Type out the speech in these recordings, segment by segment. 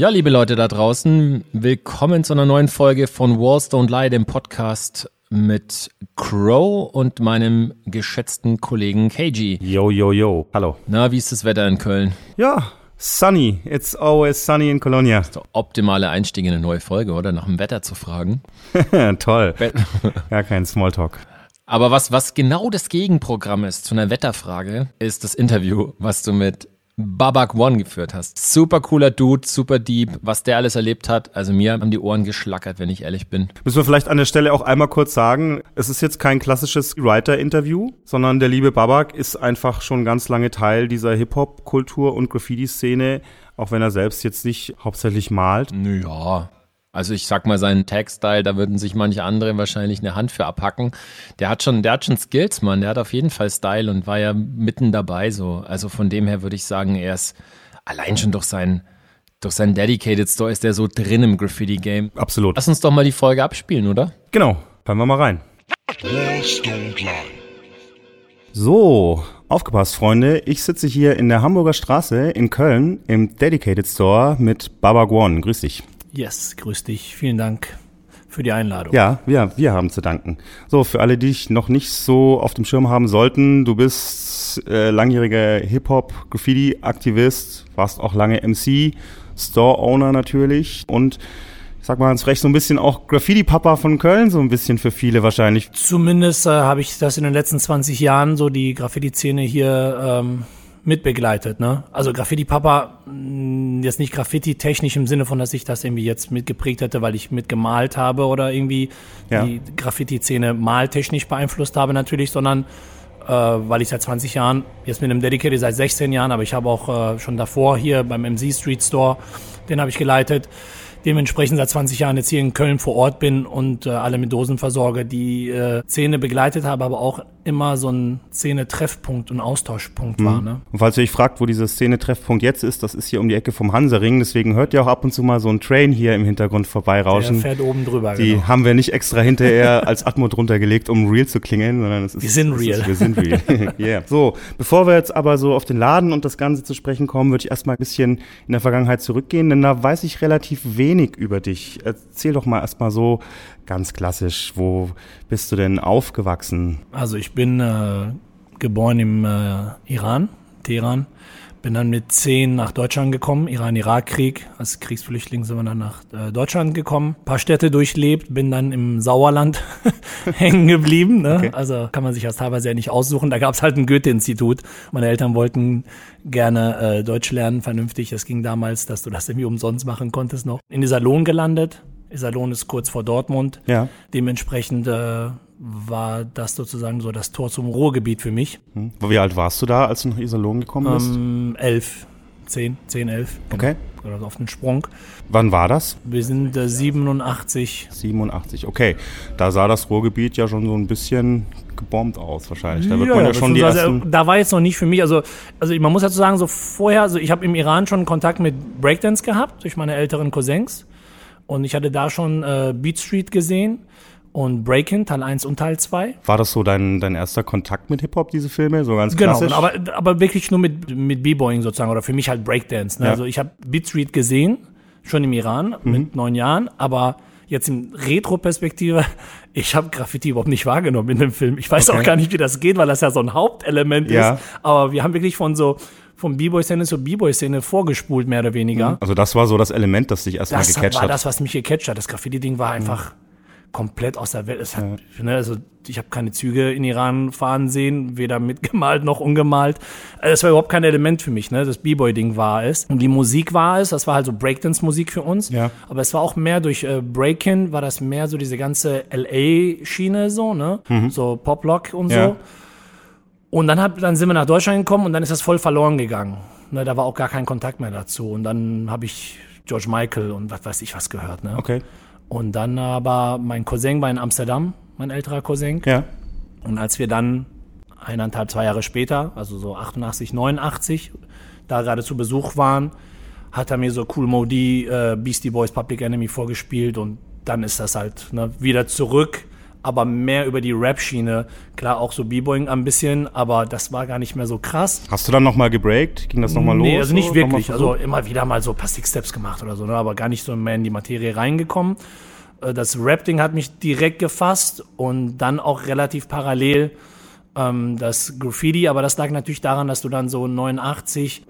Ja, liebe Leute da draußen, willkommen zu einer neuen Folge von Walls Don't Lie, dem Podcast mit Crow und meinem geschätzten Kollegen KG. Yo, yo, yo. Hallo. Na, wie ist das Wetter in Köln? Ja, sunny. It's always sunny in Colonia. Der optimale Einstieg in eine neue Folge, oder? Nach dem Wetter zu fragen. Toll. ja, kein Smalltalk. Aber was, was genau das Gegenprogramm ist zu einer Wetterfrage, ist das Interview, was du mit Babak One geführt hast. Super cooler Dude, super deep, was der alles erlebt hat. Also mir haben die Ohren geschlackert, wenn ich ehrlich bin. Müssen wir vielleicht an der Stelle auch einmal kurz sagen, es ist jetzt kein klassisches Writer-Interview, sondern der liebe Babak ist einfach schon ganz lange Teil dieser Hip-Hop-Kultur und Graffiti-Szene, auch wenn er selbst jetzt nicht hauptsächlich malt. Ja, also ich sag mal, seinen Tag-Style, da würden sich manche andere wahrscheinlich eine Hand für abhacken. Der hat schon, der hat schon Skills, Mann. Der hat auf jeden Fall Style und war ja mitten dabei so. Also von dem her würde ich sagen, er ist allein schon durch sein, durch seinen Dedicated Store ist der so drin im Graffiti-Game. Absolut. Lass uns doch mal die Folge abspielen, oder? Genau. Hören wir mal rein. So, aufgepasst, Freunde. Ich sitze hier in der Hamburger Straße in Köln im Dedicated Store mit Baba Guan. Grüß dich. Yes, grüß dich. Vielen Dank für die Einladung. Ja, wir, wir haben zu danken. So, für alle, die dich noch nicht so auf dem Schirm haben sollten, du bist äh, langjähriger Hip-Hop-Graffiti-Aktivist, warst auch lange MC, Store-Owner natürlich und ich sag mal frech, so ein bisschen auch Graffiti-Papa von Köln, so ein bisschen für viele wahrscheinlich. Zumindest äh, habe ich das in den letzten 20 Jahren, so die Graffiti-Szene hier ähm, mitbegleitet, ne? Also Graffiti Papa, mm, jetzt nicht Graffiti technisch im Sinne von, dass ich das irgendwie jetzt mitgeprägt hätte, weil ich mitgemalt habe oder irgendwie ja. die Graffiti-Szene maltechnisch beeinflusst habe natürlich, sondern äh, weil ich seit 20 Jahren, jetzt mit einem Dedicated seit 16 Jahren, aber ich habe auch äh, schon davor hier beim MC Street Store, den habe ich geleitet, dementsprechend seit 20 Jahren jetzt hier in Köln vor Ort bin und äh, alle mit Dosen versorge, die äh, Szene begleitet habe, aber auch immer so ein Szene-Treffpunkt und Austauschpunkt mhm. war. Ne? Und falls ihr euch fragt, wo dieser Szene-Treffpunkt jetzt ist, das ist hier um die Ecke vom Hansaring, deswegen hört ihr auch ab und zu mal so einen Train hier im Hintergrund vorbeirauschen. Der fährt oben drüber, Die genau. haben wir nicht extra hinterher als Atmo drunter gelegt, um real zu klingeln, sondern es ist... Wir sind real. Ist, wir sind real. yeah. So, bevor wir jetzt aber so auf den Laden und das Ganze zu sprechen kommen, würde ich erstmal ein bisschen in der Vergangenheit zurückgehen, denn da weiß ich relativ wenig über dich. Erzähl doch mal erstmal so ganz klassisch, wo bist du denn aufgewachsen? Also ich bin äh, geboren im äh, Iran, Teheran. Bin dann mit zehn nach Deutschland gekommen, Iran-Irak-Krieg. Als Kriegsflüchtling sind wir dann nach äh, Deutschland gekommen. Ein paar Städte durchlebt, bin dann im Sauerland hängen geblieben. Ne? Okay. Also kann man sich das teilweise ja nicht aussuchen. Da gab es halt ein Goethe-Institut. Meine Eltern wollten gerne äh, Deutsch lernen, vernünftig. Das ging damals, dass du das irgendwie umsonst machen konntest noch. In dieser Lohn gelandet. Iserlohn ist kurz vor Dortmund. Ja. Dementsprechend äh, war das sozusagen so das Tor zum Ruhrgebiet für mich. Hm. Wie alt warst du da, als du nach Iserlohn gekommen bist? Ähm, elf. Zehn, zehn, elf. Genau. Okay. Oder auf den Sprung. Wann war das? Wir sind äh, 87. 87, okay. Da sah das Ruhrgebiet ja schon so ein bisschen gebombt aus wahrscheinlich. Da wird ja, man ja schon die ersten Da war jetzt noch nicht für mich, also, also man muss dazu sagen, so vorher, also ich habe im Iran schon Kontakt mit Breakdance gehabt, durch meine älteren Cousins. Und ich hatte da schon äh, Beat Street gesehen und Breakin, Teil 1 und Teil 2. War das so dein, dein erster Kontakt mit Hip-Hop, diese Filme? So ganz genau, klassisch? aber, aber wirklich nur mit, mit B-Boying sozusagen oder für mich halt Breakdance. Ne? Ja. Also ich habe Beat Street gesehen, schon im Iran mhm. mit neun Jahren, aber jetzt in Retro-Perspektive, ich habe Graffiti überhaupt nicht wahrgenommen in dem Film. Ich weiß okay. auch gar nicht, wie das geht, weil das ja so ein Hauptelement ja. ist. Aber wir haben wirklich von so vom B-Boy-Szene zur B-Boy-Szene vorgespult, mehr oder weniger. Also das war so das Element, das dich erstmal gecatcht hat. Das war das, was mich gecatcht hat. Das Graffiti-Ding war einfach mhm. Komplett aus der Welt. Hat, ja. ne, also ich habe keine Züge in Iran fahren sehen, weder mitgemalt noch ungemalt. Also das war überhaupt kein Element für mich. Ne? Das B-Boy-Ding war es. Und die Musik war es. Das war halt so Breakdance-Musik für uns. Ja. Aber es war auch mehr durch äh, Breakin, war das mehr so diese ganze LA-Schiene so, ne? Mhm. So Pop-Lock und ja. so. Und dann, hab, dann sind wir nach Deutschland gekommen und dann ist das voll verloren gegangen. Ne, da war auch gar kein Kontakt mehr dazu. Und dann habe ich George Michael und was weiß ich was gehört. Ne? Okay. Und dann aber mein Cousin war in Amsterdam, mein älterer Cousin. Ja. Und als wir dann eineinhalb, zwei Jahre später, also so 88, 89, da gerade zu Besuch waren, hat er mir so Cool Modi, äh, Beastie Boys, Public Enemy vorgespielt und dann ist das halt ne, wieder zurück aber mehr über die Rap-Schiene. Klar, auch so B-Boying ein bisschen, aber das war gar nicht mehr so krass. Hast du dann nochmal gebreakt? Ging das nochmal los? Nee, also nicht so? wirklich. Also immer wieder mal so Plastik-Steps gemacht oder so, ne? aber gar nicht so mehr in die Materie reingekommen. Äh, Das Rap-Ding hat mich direkt gefasst und dann auch relativ parallel ähm, das Graffiti, aber das lag natürlich daran, dass du dann so 89,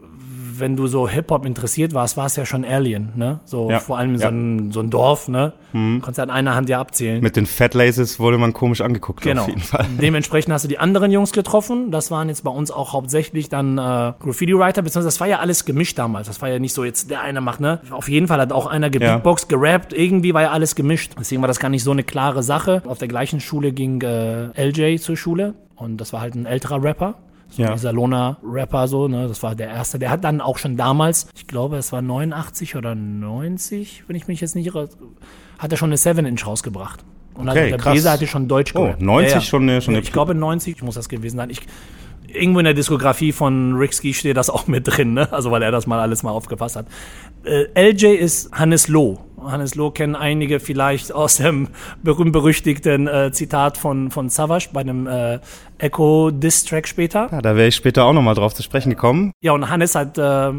wenn du so Hip-Hop interessiert warst, war es ja schon Alien, ne? So Ja, vor allem so, ja. Mhm. ein, so ein Dorf, ne? Konntest du an einer Hand ja abzählen. Mit den Fat Laces wurde man komisch angeguckt, Genau. auf jeden Fall. Dementsprechend hast du die anderen Jungs getroffen. Das waren jetzt bei uns auch hauptsächlich dann äh, Graffiti-Writer, beziehungsweise das war ja alles gemischt damals. Das war ja nicht so jetzt der eine macht, ne? Auf jeden Fall hat auch einer gebeatboxt, gerappt. Irgendwie war ja alles gemischt. Deswegen war das gar nicht so eine klare Sache. Auf der gleichen Schule ging äh, LJ zur Schule und das war halt ein älterer Rapper. So Ja. ein Iserlohner-Rapper so, ne? Das war der erste. Der hat dann auch schon damals, ich glaube, es war 89 oder 90, wenn ich mich jetzt nicht irre, hat er schon eine 7-Inch rausgebracht. Und Okay, also der krass. Bese hatte schon Deutsch Oh, gerappt. 90 schon eine- schon eine- Ich glaube 90 muss das gewesen sein. Ich, irgendwo in der Diskografie von Rick Ski steht das auch mit drin, ne? Also weil er das mal alles mal aufgefasst hat. Äh, LJ ist Hannes Loh. Hannes Loh kennen einige vielleicht aus dem berühmt-berüchtigten äh, Zitat von, von Savage bei einem äh, Echo-Diss-Track später. Ja, da wäre ich später auch nochmal drauf zu sprechen gekommen. Ja, und Hannes hat äh,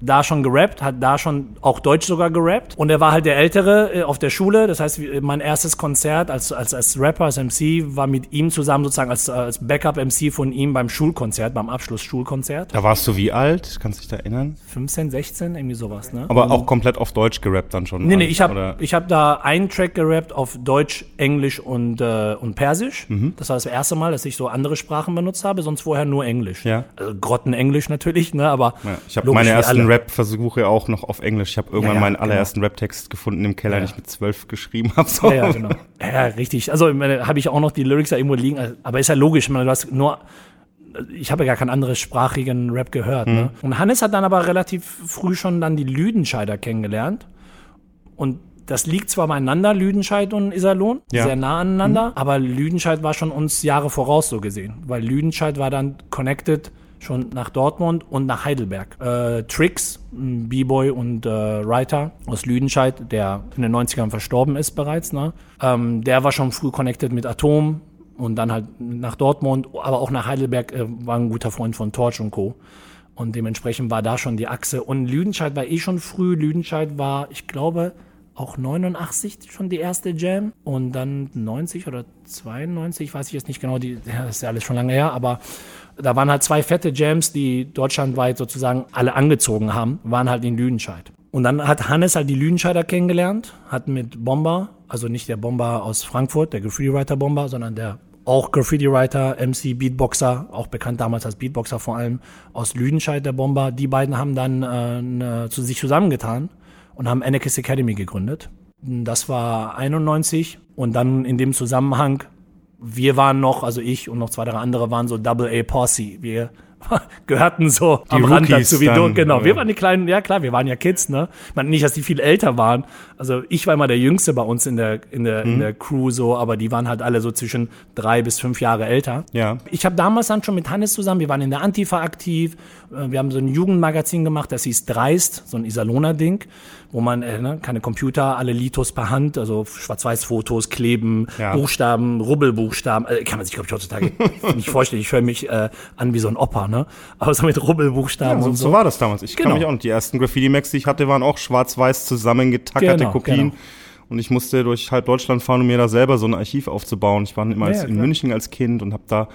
da schon gerappt, hat da schon auch Deutsch sogar gerappt. Und er war halt der Ältere äh, auf der Schule. Das heißt, mein erstes Konzert als, als, als Rapper, als MC, war mit ihm zusammen sozusagen als, als Backup-MC von ihm beim Schulkonzert, beim Abschlussschulkonzert. Da warst du wie alt? Kannst du dich da erinnern? 15, 16, irgendwie sowas, ne? Aber auch komplett auf Deutsch gerappt dann schon. Nee, nee, ich habe hab da einen Track gerappt auf Deutsch, Englisch und, äh, und Persisch. Mhm. Das war das erste Mal, dass ich so andere Sprachen benutzt habe, sonst vorher nur Englisch. Ja. Also Grottenenglisch natürlich, ne, aber Ja, ich habe meine ersten. Rap-Versuche auch noch auf Englisch. Ich habe irgendwann Ja, ja, meinen genau. allerersten Rap-Text gefunden im Keller, Ja. den ich mit zwölf geschrieben habe. So. Ja, ja, genau. Ja, richtig. Also habe ich auch noch die Lyrics da irgendwo liegen, aber ist ja logisch, ich meine, du hast nur ich habe ja gar keinen anderen sprachigen Rap gehört. Mhm. Ne? Und Hannes hat dann aber relativ früh schon dann die Lüdenscheider kennengelernt. Und das liegt zwar beieinander, Lüdenscheid und Iserlohn, Ja. sehr nah aneinander, aber Lüdenscheid war schon uns Jahre voraus so gesehen, weil Lüdenscheid war dann connected schon nach Dortmund und nach Heidelberg. Äh, ein B-Boy und äh, Writer aus Lüdenscheid, der in den 90ern verstorben ist bereits, ne? ähm, der war schon früh connected mit Atom und dann halt nach Dortmund, aber auch nach Heidelberg, äh, war ein guter Freund von Torch und Co. Und dementsprechend war da schon die Achse. Und Lüdenscheid war eh schon früh. Lüdenscheid war, ich glaube, auch 89 schon die erste Jam. Und dann 90 oder 92, weiß ich jetzt nicht genau, die, das ist ja alles schon lange her, aber da waren halt zwei fette Jams, die deutschlandweit sozusagen alle angezogen haben, waren halt in Lüdenscheid. Und dann hat Hannes halt die Lüdenscheider kennengelernt, hat mit Bomber, also nicht der Bomber aus Frankfurt, der Graffiti-Writer Bomber, sondern der auch Graffiti-Writer, MC, Beatboxer, auch bekannt damals als Beatboxer vor allem aus Lüdenscheid, der Bomber. Die beiden haben dann äh, zu sich zusammengetan und haben Anarchist Academy gegründet. Das war 91 und dann in dem Zusammenhang, wir waren noch, also ich und noch zwei, drei andere waren so Double A Posse. Wir gehörten so Die am Rand Rookies dazu wie du. dann, Genau, ja. wir waren die kleinen, ja klar, wir waren ja Kids, ne? Meine nicht, dass die viel älter waren. Also ich war immer der Jüngste bei uns in der, in der, Mhm. in der Crew so, aber die waren halt alle so zwischen drei bis fünf Jahre älter. Ja. Ich habe damals dann schon mit Hannes zusammen, wir waren in der Antifa aktiv, wir haben so ein Jugendmagazin gemacht, das hieß Dreist, so ein Iserlohner-Ding, wo man äh, ne, keine Computer, alle Litos per Hand, also Schwarz-Weiß-Fotos, Kleben, Ja. Buchstaben, Rubbelbuchstaben, äh, kann man sich, glaube ich, heutzutage nicht vorstellen. Ich höre mich äh, an wie so ein Opa, ne? Aber so mit Rubbelbuchstaben Ja, so, und so war das damals. Ich Genau. kann mich auch noch, die ersten Graffiti-Max, die ich hatte, waren auch schwarz-weiß zusammengetackerte Genau, Kopien. genau. Und ich musste durch halb Deutschland fahren, um mir da selber so ein Archiv aufzubauen. Ich war immer Ja, als, in. München als Kind und habe da,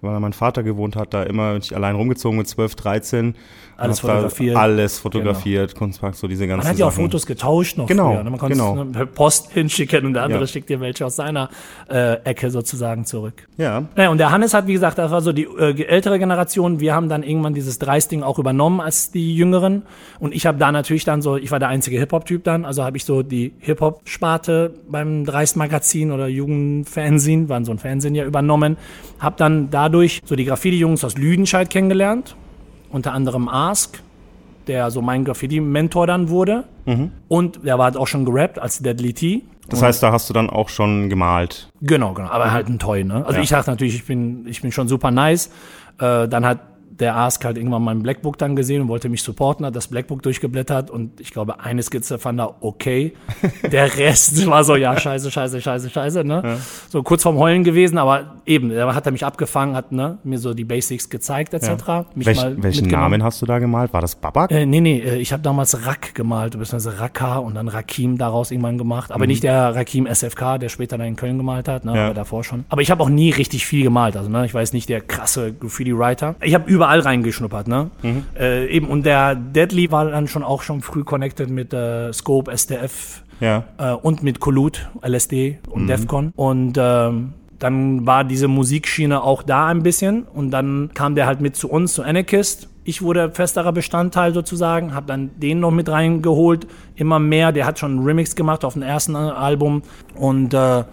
weil mein Vater gewohnt hat, da immer ich allein rumgezogen mit 12, 13. Alles da fotografiert. Genau. Alles fotografiert, Kunstpark, so diese ganzen Man hat ja auch Sachen. Fotos getauscht noch Genau, früher. Ne? Man konnte genau. es per Post hinschicken und der andere Ja. schickt dir welche aus seiner äh, Ecke sozusagen zurück. Ja, Naja, und der Hannes hat, wie gesagt, das war so die äh, ältere Generation. Wir haben dann irgendwann dieses Dreisting auch übernommen als die Jüngeren. Und ich habe da natürlich dann so, ich war der einzige Hip-Hop-Typ dann, also habe ich so die Hip-Hop-Sparte beim Dreist-Magazin oder Jugendfernsehen, waren so ein Fernsehen ja übernommen. Hab dann dadurch so die Graffiti-Jungs aus Lüdenscheid kennengelernt. Unter anderem Ask, der so mein Graffiti-Mentor dann wurde. Und der war halt auch schon gerappt als Deadly T. das heißt, da hast du dann auch schon gemalt. Genau, genau. Aber halt ein Toy, ne? Also Ja. ich dachte natürlich, ich bin, ich bin schon super nice. Äh, dann hat der Ask halt irgendwann mein Blackbook dann gesehen und wollte mich supporten, hat das Blackbook durchgeblättert und ich glaube, eine Skizze fand er okay. Der Rest war so, ja, scheiße, scheiße, scheiße, scheiße, ne? Ja. So kurz vorm Heulen gewesen, aber eben, da hat er mich abgefangen, hat ne, mir so die Basics gezeigt, etc. Ja. Welch, welchen Namen hast du da gemalt? War das Babak? Äh, nee, nee, äh, ich habe damals Rak gemalt, beziehungsweise Raka und dann Rakim daraus irgendwann gemacht. Aber mhm. nicht der Rakim SFK, der später dann in Köln gemalt hat, ne, ja. aber davor schon. Aber ich habe auch nie richtig viel gemalt, also ne, ich weiß nicht der krasse Graffiti-Writer. Ich habe überall reingeschnuppert, ne? Mhm. Äh, eben, und der Deadly war dann schon auch schon früh connected mit äh, Scope, SDF ja. äh, und mit Collude, LSD und mhm. Defcon. Und ähm, dann war diese Musikschiene auch da ein bisschen und dann kam der halt mit zu uns, zu Anarchist. Ich wurde festerer Bestandteil sozusagen, habe dann den noch mit reingeholt, immer mehr. Der hat schon einen Remix gemacht auf dem ersten Album und äh,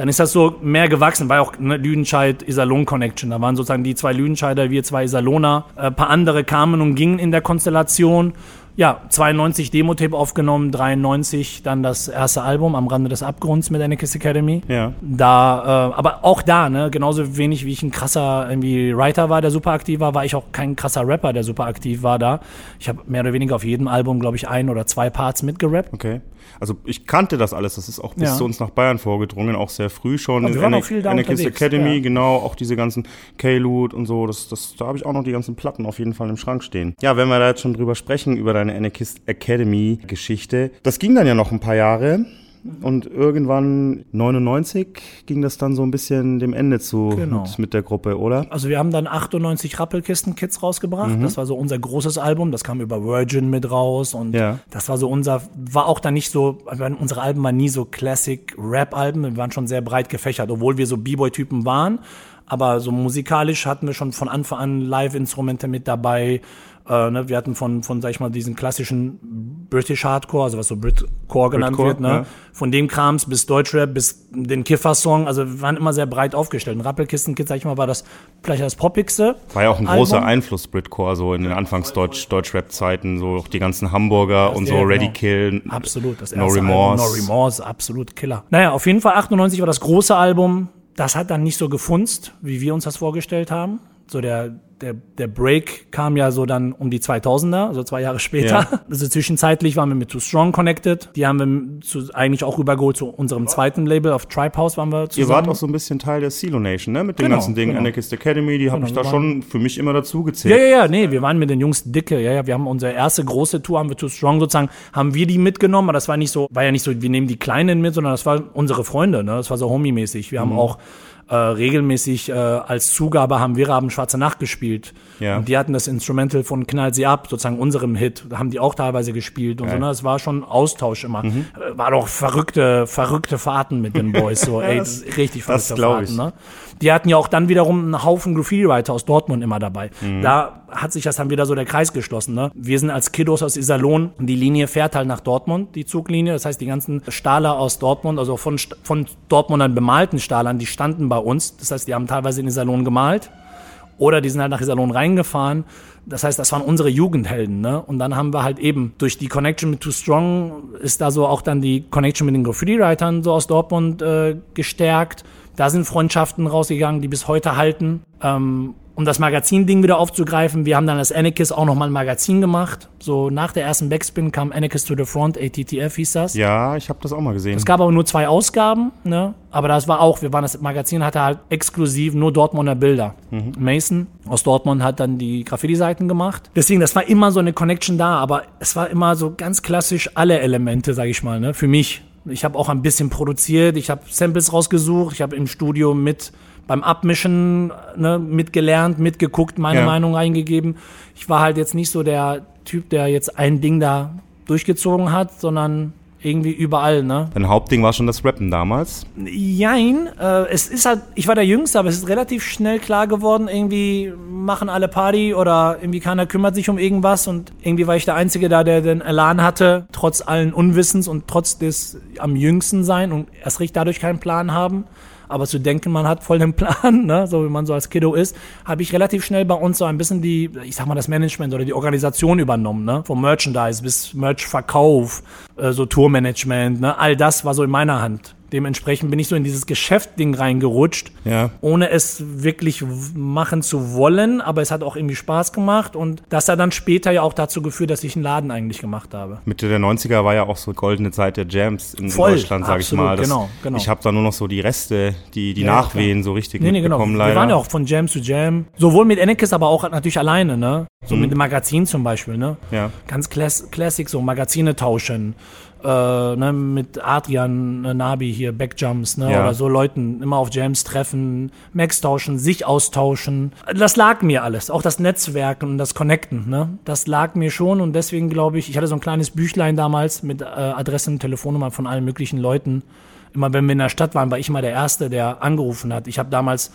dann ist das so mehr gewachsen, war auch eine Lüdenscheid-Iserlohn-Connection. Da waren sozusagen die zwei Lüdenscheider, wir zwei Iserlohner. Ein äh, paar andere kamen und gingen in der Konstellation. Ja, 92 Demo-Tape aufgenommen, 93 dann das erste Album am Rande des Abgrunds mit Anarchist Academy. Ja. Da, äh, aber auch da, ne, genauso wenig wie ich ein krasser irgendwie Writer war, der super aktiv war, war ich auch kein krasser Rapper, der super aktiv war da. Ich habe mehr oder weniger auf jedem Album, glaube ich, ein oder zwei Parts mitgerappt. Okay also ich kannte das alles, das ist auch bis ja. zu uns nach Bayern vorgedrungen, auch sehr früh schon. Aber wir waren auch viel da Anarchist Academy, ja. genau, auch diese ganzen K-Loot und so, das, das, da habe ich auch noch die ganzen Platten auf jeden Fall im Schrank stehen. Ja, wenn wir da jetzt schon drüber sprechen, über deine Anarchist Academy Geschichte, das ging dann ja noch ein paar Jahre. Und irgendwann 99 ging das dann so ein bisschen dem Ende zu genau. mit, mit, der Gruppe, oder? Also wir haben dann 98 Rappelkisten-Kits rausgebracht. Mhm. Das war so unser großes Album. Das kam über Virgin mit raus und ja. das war so unser, war auch dann nicht so, unsere Alben waren nie so Classic-Rap-Alben. Wir waren schon sehr breit gefächert, obwohl wir so B-Boy-Typen waren. Aber so musikalisch hatten wir schon von Anfang an Live-Instrumente mit dabei. Äh, ne, wir hatten von, von, sag ich mal, diesen klassischen British Hardcore, also was so Britcore genannt Britcore, wird, ne? Ja. Von dem Krams bis Deutschrap, bis den Kiffer-Song, also wir waren immer sehr breit aufgestellt. Ein Rappelkisten-Kit, sag ich mal, war das vielleicht das poppigste. War ja auch ein Album. großer Einfluss, Britcore, so in den Anfangs-Deutsch-Rap-Zeiten, so auch die ganzen Hamburger und so Ready genau. Kill. Absolut, das No Remorse. Album, no Remorse, absolut Killer. Naja, auf jeden Fall 98 war das große Album. Das hat dann nicht so gefunzt, wie wir uns das vorgestellt haben. So der der, der Break kam ja so dann um die 2000er, also zwei Jahre später. Ja. Also zwischenzeitlich waren wir mit Too Strong connected. Die haben wir zu, eigentlich auch rübergeholt zu unserem zweiten Label auf Tribe House waren wir zusammen. Ihr wart auch so ein bisschen Teil der CeeLo Nation, ne? Mit den genau, ganzen Dingen. Genau. Anarchist Academy, die genau, habe ich da schon für mich immer dazu gezählt. Ja, ja, ja, nee, wir waren mit den Jungs dicke. Ja, ja, wir haben unsere erste große Tour, haben wir Too Strong sozusagen, haben wir die mitgenommen, aber das war nicht so, war ja nicht so, wir nehmen die Kleinen mit, sondern das war unsere Freunde, ne? Das war so homie-mäßig. Wir mhm. haben auch äh, regelmäßig äh, als Zugabe haben wir haben Schwarze Nacht gespielt. Ja. Und die hatten das Instrumental von Knall sie ab, sozusagen unserem Hit. Haben die auch teilweise gespielt und ja. so. Ne? Es war schon Austausch immer. Mhm. Äh, war doch verrückte, verrückte Fahrten mit den Boys. So, ey, das, richtig verrückte Fahrten. Ne? Die hatten ja auch dann wiederum einen Haufen Graffiti-Writer aus Dortmund immer dabei. Mhm. Da hat sich das dann wieder so der Kreis geschlossen. Ne? Wir sind als Kiddos aus Iserlohn. Die Linie fährt halt nach Dortmund, die Zuglinie. Das heißt, die ganzen Stahler aus Dortmund, also von, von Dortmundern bemalten Stahlern, die standen bei uns. Das heißt, die haben teilweise in Iserlohn gemalt. Oder die sind halt nach Iserlohn reingefahren. Das heißt, das waren unsere Jugendhelden, ne? Und dann haben wir halt eben durch die Connection mit Too Strong ist da so auch dann die Connection mit den Graffiti-Writern so aus Dortmund äh, gestärkt. Da sind Freundschaften rausgegangen, die bis heute halten. Ähm, um das Magazin-Ding wieder aufzugreifen, wir haben dann als Anarchist auch nochmal ein Magazin gemacht. So nach der ersten Backspin kam Anarchist to the Front, ATTF hieß das. Ja, ich habe das auch mal gesehen. Es gab aber nur zwei Ausgaben, ne? Aber das war auch, wir waren das Magazin hatte halt exklusiv nur Dortmunder Bilder. Mhm. Mason aus Dortmund hat dann die Graffiti-Seiten gemacht. Deswegen, das war immer so eine Connection da, aber es war immer so ganz klassisch alle Elemente, sag ich mal, ne? Für mich. Ich habe auch ein bisschen produziert, ich habe Samples rausgesucht, ich habe im Studio mit beim Abmischen ne, mitgelernt, mitgeguckt, meine ja. Meinung eingegeben. Ich war halt jetzt nicht so der Typ, der jetzt ein Ding da durchgezogen hat, sondern irgendwie überall, ne? Dein Hauptding war schon das Rappen damals? Jein, äh, es ist halt, ich war der Jüngste, aber es ist relativ schnell klar geworden, irgendwie machen alle Party oder irgendwie keiner kümmert sich um irgendwas und irgendwie war ich der Einzige da, der den Elan hatte, trotz allen Unwissens und trotz des am jüngsten sein und erst recht dadurch keinen Plan haben aber zu denken, man hat voll den Plan, ne, so wie man so als Kiddo ist, habe ich relativ schnell bei uns so ein bisschen die, ich sag mal, das Management oder die Organisation übernommen, ne, vom Merchandise bis Merchverkauf, äh, so Tourmanagement, ne, all das war so in meiner Hand Dementsprechend bin ich so in dieses Geschäftding reingerutscht, Ja. ohne es wirklich machen zu wollen, aber es hat auch irgendwie Spaß gemacht und das hat dann später ja auch dazu geführt, dass ich einen Laden eigentlich gemacht habe. Mitte der 90er war ja auch so goldene Zeit der Jams in Voll, Deutschland, sage ich mal. Das, genau, genau. Ich habe da nur noch so die Reste, die, die Ja, Nachwehen so richtig Nee, nee, genau. mitbekommen Wir leider. waren ja auch von Jam zu Jam. Sowohl mit Ennekes, aber auch natürlich alleine, ne? So Mhm. mit dem Magazin zum Beispiel, ne? Ja. Ganz Class Classic, so Magazine tauschen. Äh, ne, mit Adrian äh, Nabi hier, Backjumps, ne? Ja. Oder so Leuten immer auf Jams treffen, Max tauschen, sich austauschen. Das lag mir alles. Auch das Netzwerken und das Connecten, ne? Das lag mir schon und deswegen glaube ich, ich hatte so ein kleines Büchlein damals mit äh, Adressen und Telefonnummern von allen möglichen Leuten. Immer wenn wir in der Stadt waren, war ich mal der Erste, der angerufen hat. Ich habe damals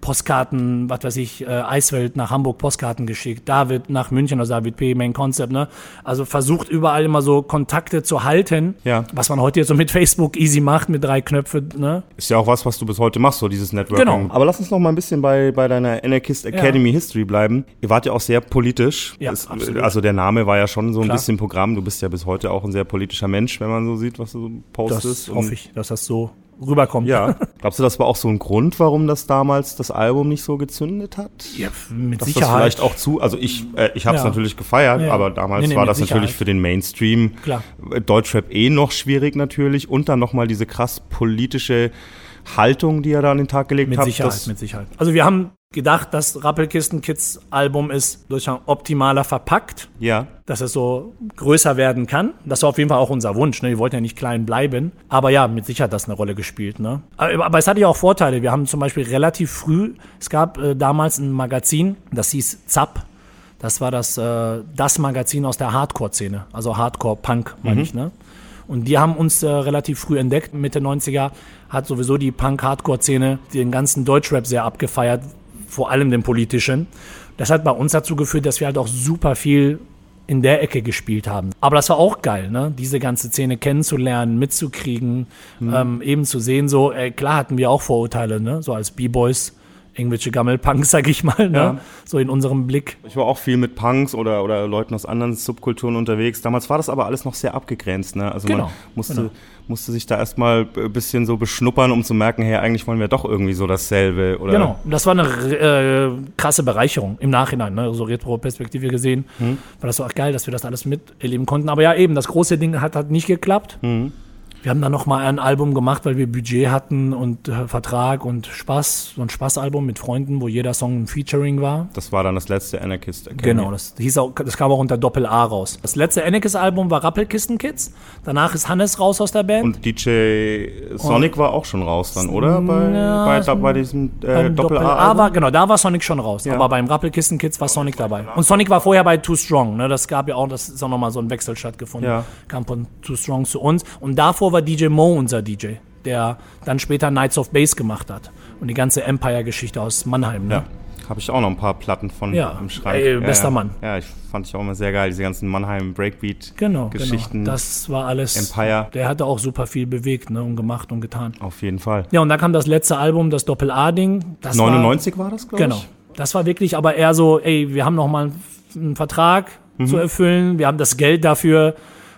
Postkarten, was weiß ich, äh, Eiswelt nach Hamburg Postkarten geschickt, David nach München, also David P. Main Concept, ne? Also versucht überall immer so Kontakte zu halten, Ja. was man heute jetzt so mit Facebook easy macht, mit drei Knöpfen, ne? Ist ja auch was, was du bis heute machst, so dieses Networking. Genau. Aber lass uns noch mal ein bisschen bei, bei deiner Anarchist Academy History bleiben. Ihr wart ja auch sehr politisch. Ja, Es- absolut. Also der Name war ja schon so ein Klar. bisschen Programm. Du bist ja bis heute auch ein sehr politischer Mensch, wenn man so sieht, was du so postest. Das hoffe ich, dass das so rüberkommt. Ja. Glaubst du, das war auch so ein Grund, warum das damals das Album nicht so gezündet hat? ja mit Dass das Sicherheit. vielleicht auch zu, also ich, äh, ich habe es Ja. natürlich gefeiert, Ja. aber damals Nee, nee, war mit das natürlich Sicherheit. für den Mainstream Klar. äh, Deutschrap eh noch schwierig natürlich und dann nochmal diese krass politische Haltung, die er da an den Tag gelegt Mit hat. Sicherheit, das, mit Sicherheit. Also wir haben gedacht, das Rappelkisten Kids Album ist durchaus optimaler verpackt. ja, dass es so größer werden kann. Das war auf jeden Fall auch unser Wunsch. Ne? Wir wollten ja nicht klein bleiben. Aber ja, mit Sicherheit hat das eine Rolle gespielt. Ne? Aber, aber es hatte ja auch Vorteile. Wir haben zum Beispiel relativ früh, es gab äh, damals ein Magazin, das hieß ZAP. Das war das, äh, das Magazin aus der Hardcore-Szene, also Hardcore-Punk, meine ich. Ne? Und die haben uns äh, relativ früh entdeckt. Mitte 90er hat sowieso die Punk-Hardcore-Szene den ganzen Deutschrap sehr abgefeiert, vor allem den politischen. Das hat bei uns dazu geführt, dass wir halt auch super viel in der Ecke gespielt haben. Aber das war auch geil, ne? Diese ganze Szene kennenzulernen, mitzukriegen, ähm, eben zu sehen, so, äh, klar hatten wir auch Vorurteile, ne? So als B-Boys, irgendwelche Gammelpunks, sag ich mal, ne? Ja. So in unserem Blick. ich war auch viel mit Punks oder, oder Leuten aus anderen Subkulturen unterwegs. Damals war das aber alles noch sehr abgegrenzt. Ne? Also Genau, man musste, genau. musste sich da erstmal ein bisschen so beschnuppern, um zu merken, hey, eigentlich wollen wir doch irgendwie so dasselbe. Oder Genau. Das war eine äh, krasse Bereicherung im Nachhinein, ne? so Retro-Perspektive gesehen. Hm. War das auch geil, dass wir das alles miterleben konnten. Aber ja, eben, das große Ding hat, hat nicht geklappt. Hm. Wir haben dann noch mal ein Album gemacht, weil wir Budget hatten und äh, Vertrag und Spaß, so ein Spaßalbum mit Freunden, wo jeder Song ein Featuring war. Das war dann das letzte Anarchist Academy. Genau, das hieß auch, das kam auch unter Doppel A raus. Das letzte Annekes-Album war Rappelkisten Kids. Danach ist Hannes raus aus der Band. Und DJ Sonic war auch schon raus dann, oder? Bei, Ja, bei, so- bei diesem äh, Beim Doppel A A. war, genau, da war Sonic schon raus. Ja. Aber beim Rappelkisten Kids war Sonic dabei. Und Sonic war vorher bei Too Strong. Ne? Das gab ja auch, das ist auch nochmal so ein Wechsel stattgefunden. Ja. Kam von Too Strong zu uns. Und davor war DJ Mo unser DJ, der dann später Knights of Bass gemacht hat. Und die ganze Empire-Geschichte aus Mannheim. Ne? Ja. Habe ich auch noch ein paar Platten von Ja, im Schrank. ey, bester ja. Mann. Ja, ich fand ich auch immer sehr geil, diese ganzen Mannheim Breakbeat Genau, Geschichten. genau. Das war alles. Empire. Der hatte auch super viel bewegt ne? und gemacht und getan. Auf jeden Fall. Ja, und dann kam das letzte Album, das Doppel-A-Ding. Das war- 99 war, das, glaube Genau. ich. Das war wirklich aber eher so, ey, wir haben noch mal einen Vertrag Mhm. zu erfüllen, wir haben das Geld dafür.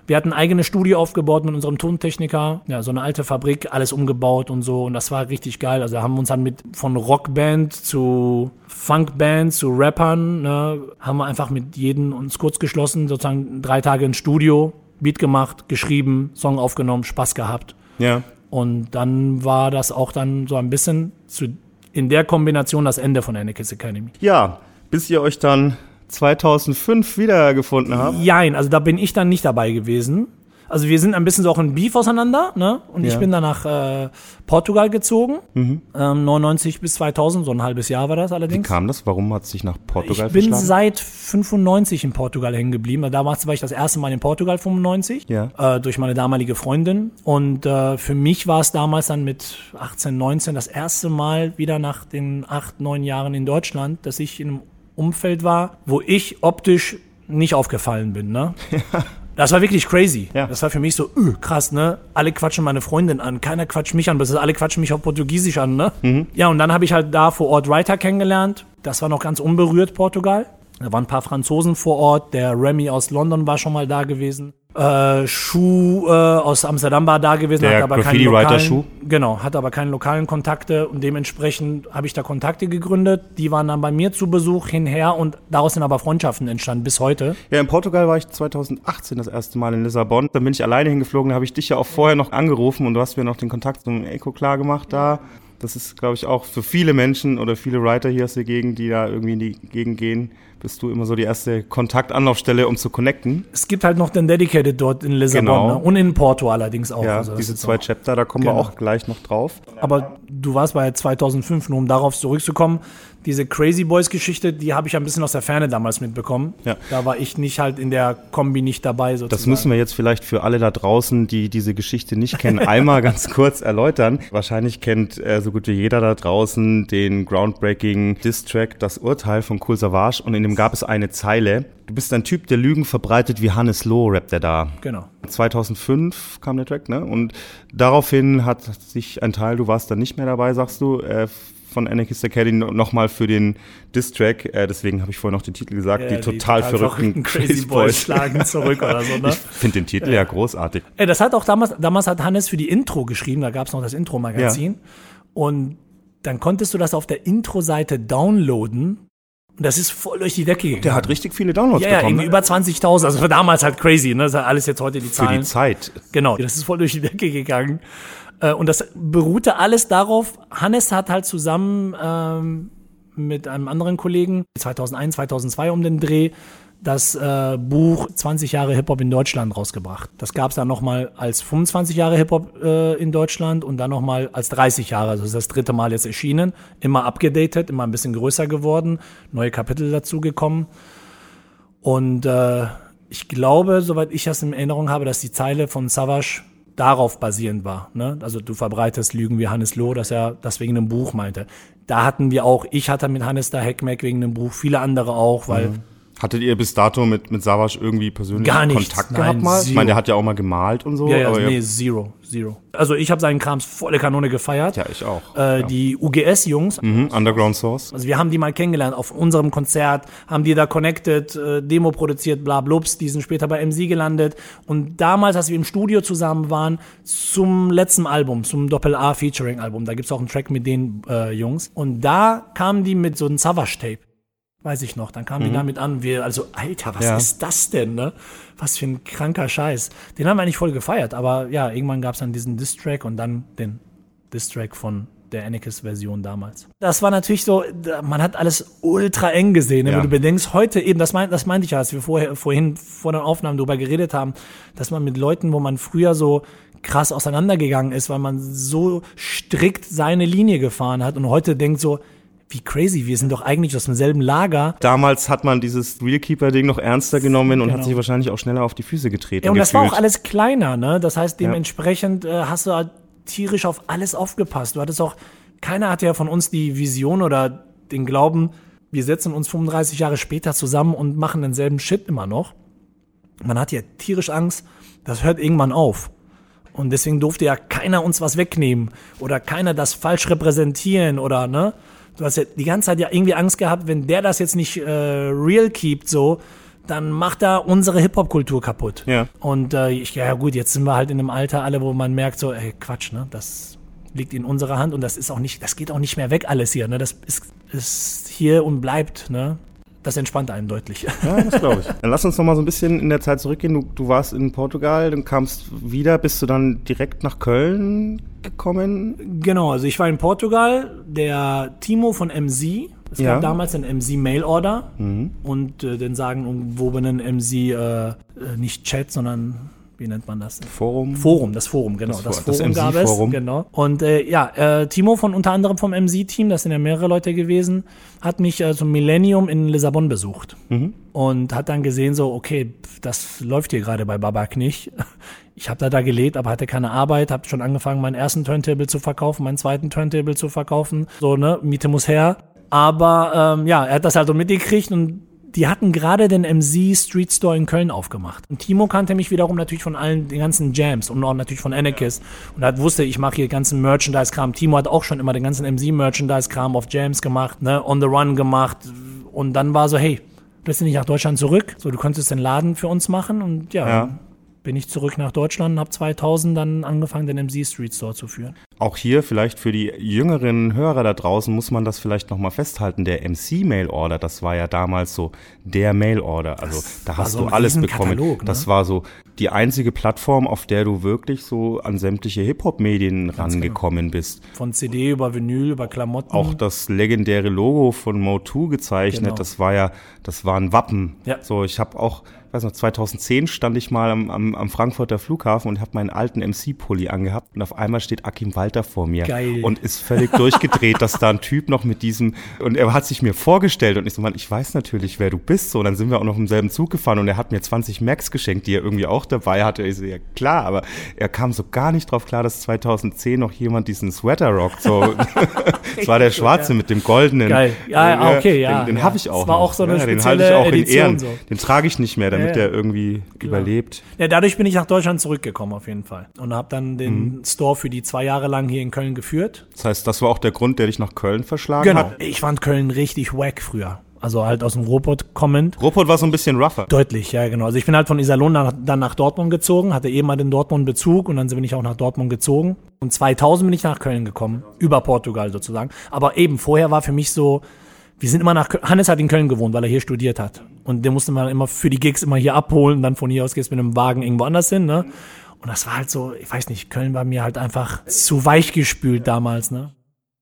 Wir hatten ein eigenes Studio aufgebaut mit unserem Tontechniker, ja, so eine alte Fabrik, alles umgebaut und so und das war richtig geil. Also haben wir uns dann mit von Rockband zu Funkband zu Rappern, ne, haben wir einfach mit jedem uns kurz geschlossen, sozusagen drei Tage ins Studio, Beat gemacht, geschrieben, Song aufgenommen, Spaß gehabt. Ja. Und dann war das auch dann so ein bisschen zu, in der Kombination das Ende von Anakin's Academy. Ja, bis ihr euch dann 2005 wiedergefunden habt. Jein, also da bin ich dann nicht dabei gewesen. Also wir sind ein bisschen so auch in Beef auseinander, ne? Und ich Ja. bin dann nach äh, Portugal gezogen, ähm, 99 bis 2000, so ein halbes Jahr war das Wie allerdings. kam das? Warum hat es sich nach Portugal ich bin seit 95 in Portugal hängen geblieben. Damals war ich das erste Mal in Portugal 95 Ja. äh, durch meine damalige Freundin. Und äh, für mich war es damals dann mit 18, 19 das erste Mal wieder nach den acht, neun Jahren in Deutschland, dass ich in einem Umfeld war, wo ich optisch nicht aufgefallen bin. Ne? Das war wirklich crazy. Ja. Das war für mich so, öh, krass, ne? Alle quatschen meine Freundin an, keiner quatscht mich an, bis alle quatschen mich auf Portugiesisch an, ne? Ja, und dann habe ich halt da vor Ort Writer kennengelernt. Das war noch ganz unberührt, Portugal. Da waren ein paar Franzosen vor Ort. Der Remy aus London war schon mal da gewesen. Äh, Schuh äh, aus Amsterdam war da gewesen, Der hat aber keine Graffiti-Writer lokalen, Schuh? genau, hat aber keine lokalen Kontakte und dementsprechend habe ich da Kontakte gegründet. Die waren dann bei mir zu Besuch hinher und daraus sind aber Freundschaften entstanden bis heute. Ja, in Portugal war ich 2018 das erste Mal in Lissabon. Dann bin ich alleine hingeflogen, da habe ich dich ja auch vorher noch angerufen und du hast mir noch den Kontakt zum Eco klar gemacht da. Das ist, glaube ich, auch für viele Menschen oder viele Writer hier aus der Gegend, die da irgendwie in die Gegend gehen, bist du immer so die erste Kontaktanlaufstelle, um zu connecten. Es gibt halt noch den Dedicated dort in Lissabon Genau. ne? und in Porto allerdings auch. Ja, Also diese zwei auch- Chapter, da kommen wir Genau. auch gleich noch drauf. Aber du warst bei 2005, nur um darauf zurückzukommen. Diese Crazy Boys Geschichte, die habe ich ein bisschen aus der Ferne damals mitbekommen. Ja. Da war ich nicht halt in der Kombi nicht dabei sozusagen. Das müssen wir jetzt vielleicht für alle da draußen, die diese Geschichte nicht kennen, einmal ganz kurz erläutern. Wahrscheinlich kennt äh, so gut wie jeder da draußen den groundbreaking Diss-Track Das Urteil von Cool Savage und in dem gab es eine Zeile. Du bist ein Typ, der Lügen verbreitet wie Hannes Loh, rappt er da. Genau. 2005 kam der Track, ne? Und daraufhin hat sich ein Teil, du warst dann nicht mehr dabei, sagst du, äh, von Anarchist Academy nochmal für den Diss-Track, äh, deswegen habe ich vorhin noch den Titel gesagt, Ja, die, total, verrückten, Crazy Boys schlagen zurück oder so, ne? Ich finde den Titel ja, großartig. Ey, das hat auch damals, damals hat Hannes für die Intro geschrieben, da gab es noch das Intro-Magazin. Und dann konntest du das auf der Intro-Seite downloaden. Und das ist voll durch die Decke gegangen. Der hat richtig viele Downloads ja, ja, bekommen. irgendwie ne? über 20.000. Also für damals halt crazy, ne? Das ist alles jetzt heute die Für Zahlen. die Zeit. Genau, das ist voll durch die Decke gegangen. Äh, Und das beruhte alles darauf, Hannes hat halt zusammen ähm, mit einem anderen Kollegen 2001, 2002 um den Dreh das äh, Buch 20 Jahre Hip-Hop in Deutschland rausgebracht. Das gab es dann nochmal als 25 Jahre Hip-Hop äh, in Deutschland und dann nochmal als 30 Jahre. Also das ist das dritte Mal jetzt erschienen. Immer abgedatet, immer ein bisschen größer geworden, neue Kapitel dazugekommen. Und äh, ich glaube, soweit ich das in Erinnerung habe, dass die Zeile von Savage darauf basierend war. Ne? Also du verbreitest Lügen wie Hannes Loh, dass er das wegen einem Buch meinte. Da hatten wir auch, ich hatte mit Hannes da Heckmeck wegen einem Buch, viele andere auch, weil Hattet ihr bis dato mit, mit Savage irgendwie persönlich Gar nichts, Kontakt nein, gehabt mal? Ich zero. meine, der hat ja auch mal gemalt und so. ja, ja, aber nee, zero, zero. Also ich habe seinen Krams volle Kanone gefeiert. ja, ich auch. Äh, Die UGS-Jungs, mhm, Underground Source. Also wir haben die mal kennengelernt auf unserem Konzert, haben die da connected, äh, Demo produziert, bla blups, die sind später bei MC gelandet. Und damals, als wir im Studio zusammen waren, zum letzten Album, zum Doppel-A-Featuring-Album, da gibt's auch einen Track mit den äh, Jungs. Und da kamen die mit so einem Savage-Tape. Weiß ich noch. Dann kamen die damit an. Wir, also, Alter, was Ja. ist das denn, ne? Was für ein kranker Scheiß. Den haben wir eigentlich voll gefeiert. Aber ja, irgendwann gab's dann diesen Diss-Track und dann den Diss-Track von der Anarchist-Version damals. Das war natürlich so, man hat alles ultra eng gesehen. ne? Ja. Wenn du bedenkst, heute eben, das, mein, das meinte ich ja, als wir vorher, vorhin vor den Aufnahmen darüber geredet haben, dass man mit Leuten, wo man früher so krass auseinandergegangen ist, weil man so strikt seine Linie gefahren hat und heute denkt so, wie crazy, wir sind doch eigentlich aus demselben Lager. Damals hat man dieses Realkeeper-Ding noch ernster genommen und Genau. hat sich wahrscheinlich auch schneller auf die Füße getreten. Ja, und das war auch gefühlt. alles kleiner, ne? Das heißt, dementsprechend äh, hast du halt tierisch auf alles aufgepasst. Du hattest auch, keiner hatte ja von uns die Vision oder den Glauben, wir setzen uns 35 Jahre später zusammen und machen denselben Shit immer noch. Man hat ja tierisch Angst, das hört irgendwann auf. Und deswegen durfte ja keiner uns was wegnehmen oder keiner das falsch repräsentieren oder, ne? Du hast ja die ganze Zeit ja irgendwie Angst gehabt, wenn der das jetzt nicht äh, real keept, so, dann macht er unsere Hip-Hop-Kultur kaputt. Ja. Und äh, ich, ja gut, jetzt sind wir halt in einem Alter alle, wo man merkt so, ey, Quatsch, ne? Das liegt in unserer Hand und das ist auch nicht, das geht auch nicht mehr weg alles hier, ne? Das ist, ist hier und bleibt, ne? Das entspannt einen deutlich. Ja, das glaube ich. Dann lass uns noch mal so ein bisschen in der Zeit zurückgehen. Du, du warst in Portugal, dann kamst wieder, bist du dann direkt nach Köln gekommen? Genau, also ich war in Portugal, der Timo von MC, es Ja. gab damals einen MC Mail Order und äh, den sagen umwobenen MC äh, äh, nicht Chat, sondern wie nennt man das? Forum? Forum, das Forum, genau. Das Das, Vor- das Forum gab es, MC-Forum. genau. Und äh, ja, äh, Timo von unter anderem vom MC-Team, das sind ja mehrere Leute gewesen, hat mich äh, zum Millennium in Lissabon besucht Mhm. und hat dann gesehen so, okay, das läuft hier gerade bei Babak nicht. Ich habe da da gelebt, aber hatte keine Arbeit, habe schon angefangen, meinen ersten Turntable zu verkaufen, meinen zweiten Turntable zu verkaufen, so ne, Miete muss her. Aber ähm, ja, er hat das halt so mitgekriegt und die hatten gerade den MC Street Store in Köln aufgemacht. Und Timo kannte mich wiederum natürlich von allen den ganzen Jams und auch natürlich von Anarchist. Und er wusste, ich mache hier ganzen Merchandise-Kram. Timo hat auch schon immer den ganzen MC-Merchandise-Kram auf Jams gemacht, ne, on the run gemacht. Und dann war so, hey, willst du nicht nach Deutschland zurück? So, du könntest den Laden für uns machen und ja, Ja. Bin ich zurück nach Deutschland und habe 2000 dann angefangen, den MC Street Store zu führen. Auch hier vielleicht für die jüngeren Hörer da draußen muss man das vielleicht nochmal festhalten. Der MC Mail Order, das war ja damals so der Mail Order. Also Das da hast so du alles bekommen. ne? Das war so die einzige Plattform, auf der du wirklich so an sämtliche Hip-Hop-Medien genau. rangekommen bist. Von CD über Vinyl, über Klamotten. Auch das legendäre Logo von Mo2 gezeichnet, Genau. das war ja, das war ein Wappen. Ja. So, ich habe auch, weiß noch, 2010 stand ich mal am, am, am Frankfurter Flughafen und habe meinen alten MC-Pulli angehabt und auf einmal steht Akim Walter vor mir Geil. und ist völlig durchgedreht, dass da ein Typ noch mit diesem und er hat sich mir vorgestellt und ich so, Mann, ich weiß natürlich, wer du bist. So, und dann sind wir auch noch im selben Zug gefahren und er hat mir 20 Macs geschenkt, die er irgendwie auch dabei hatte. Ich so, ja klar, aber er kam so gar nicht drauf klar, dass 2010 noch jemand diesen Sweater rockt. So, das war der Schwarze mit dem goldenen. Geil. Ja, ja, okay, ja, Den, den ja. habe ich auch. Das war noch. auch so eine ja, den halte ich auch in Edition Ehren. so. Den trage ich nicht mehr, damit Ja, ja. der irgendwie überlebt. Ja, dadurch bin ich nach Deutschland zurückgekommen auf jeden Fall und habe dann Mhm. den Store für die zwei Jahre lang hier in Köln geführt. Das heißt, das war auch der Grund, der dich nach Köln verschlagen Genau. hat. Ich fand Köln richtig wack früher. Also halt aus dem Robot kommend. Ruppert war so ein bisschen rougher. Deutlich, ja, genau. Also ich bin halt von Iserlohn nach, dann nach Dortmund gezogen, hatte eben mal den Dortmund-Bezug und dann bin ich auch nach Dortmund gezogen. Und 2000 bin ich nach Köln gekommen, über Portugal sozusagen. Aber eben vorher war für mich so, wir sind immer nach Köln. Hannes hat in Köln gewohnt, weil er hier studiert hat. Und den musste man immer für die Gigs immer hier abholen dann von hier aus gehst du mit einem Wagen irgendwo anders hin, ne? Und das war halt so, ich weiß nicht, Köln war mir halt einfach zu weich gespült damals, ne?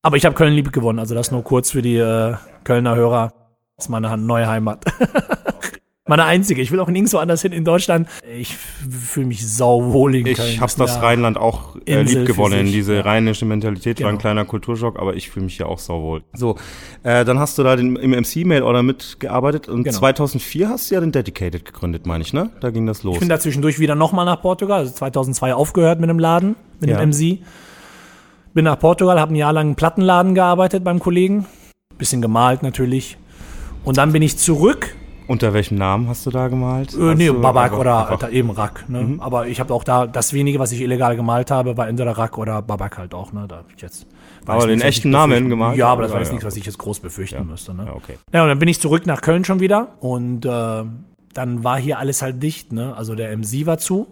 Aber ich habe Köln lieb gewonnen, also das nur kurz für die äh, Kölner Hörer. Das ist meine neue Heimat. meine einzige. Ich will auch nirgendwo anders hin in Deutschland. Ich fühle mich sauwohl in Köln. Ich habe das. Rheinland auch äh, lieb gewonnen. Diese ja. rheinische Mentalität war ein Genau. kleiner Kulturschock, aber ich fühle mich ja auch sauwohl. So, äh, dann hast du da den, im MC-Mail-Order mitgearbeitet und Genau. 2004 hast du ja den Dedicated gegründet, meine ich, ne? Da ging das los. Ich bin da zwischendurch wieder nochmal nach Portugal. Also 2002 aufgehört mit dem Laden, mit Ja. dem MC. Bin nach Portugal, habe ein Jahr lang im Plattenladen gearbeitet beim Kollegen. Bisschen gemalt natürlich. Und dann bin ich zurück. Unter welchem Namen hast du da gemalt? Äh, nee, Babak oder einfach- eben Rack. Ne? Aber ich habe auch da, das wenige, was ich illegal gemalt habe, war entweder Rack oder Babak halt auch. Ne? Da hab ich jetzt, Aber den echten Namen gemalt? Ja, aber das Ja, war jetzt ja. nichts, was ich jetzt groß befürchten müsste. Ne? Ja, okay. Ja, und dann bin ich zurück nach Köln schon wieder und äh, dann war hier alles halt dicht. Ne? Also der MC war zu,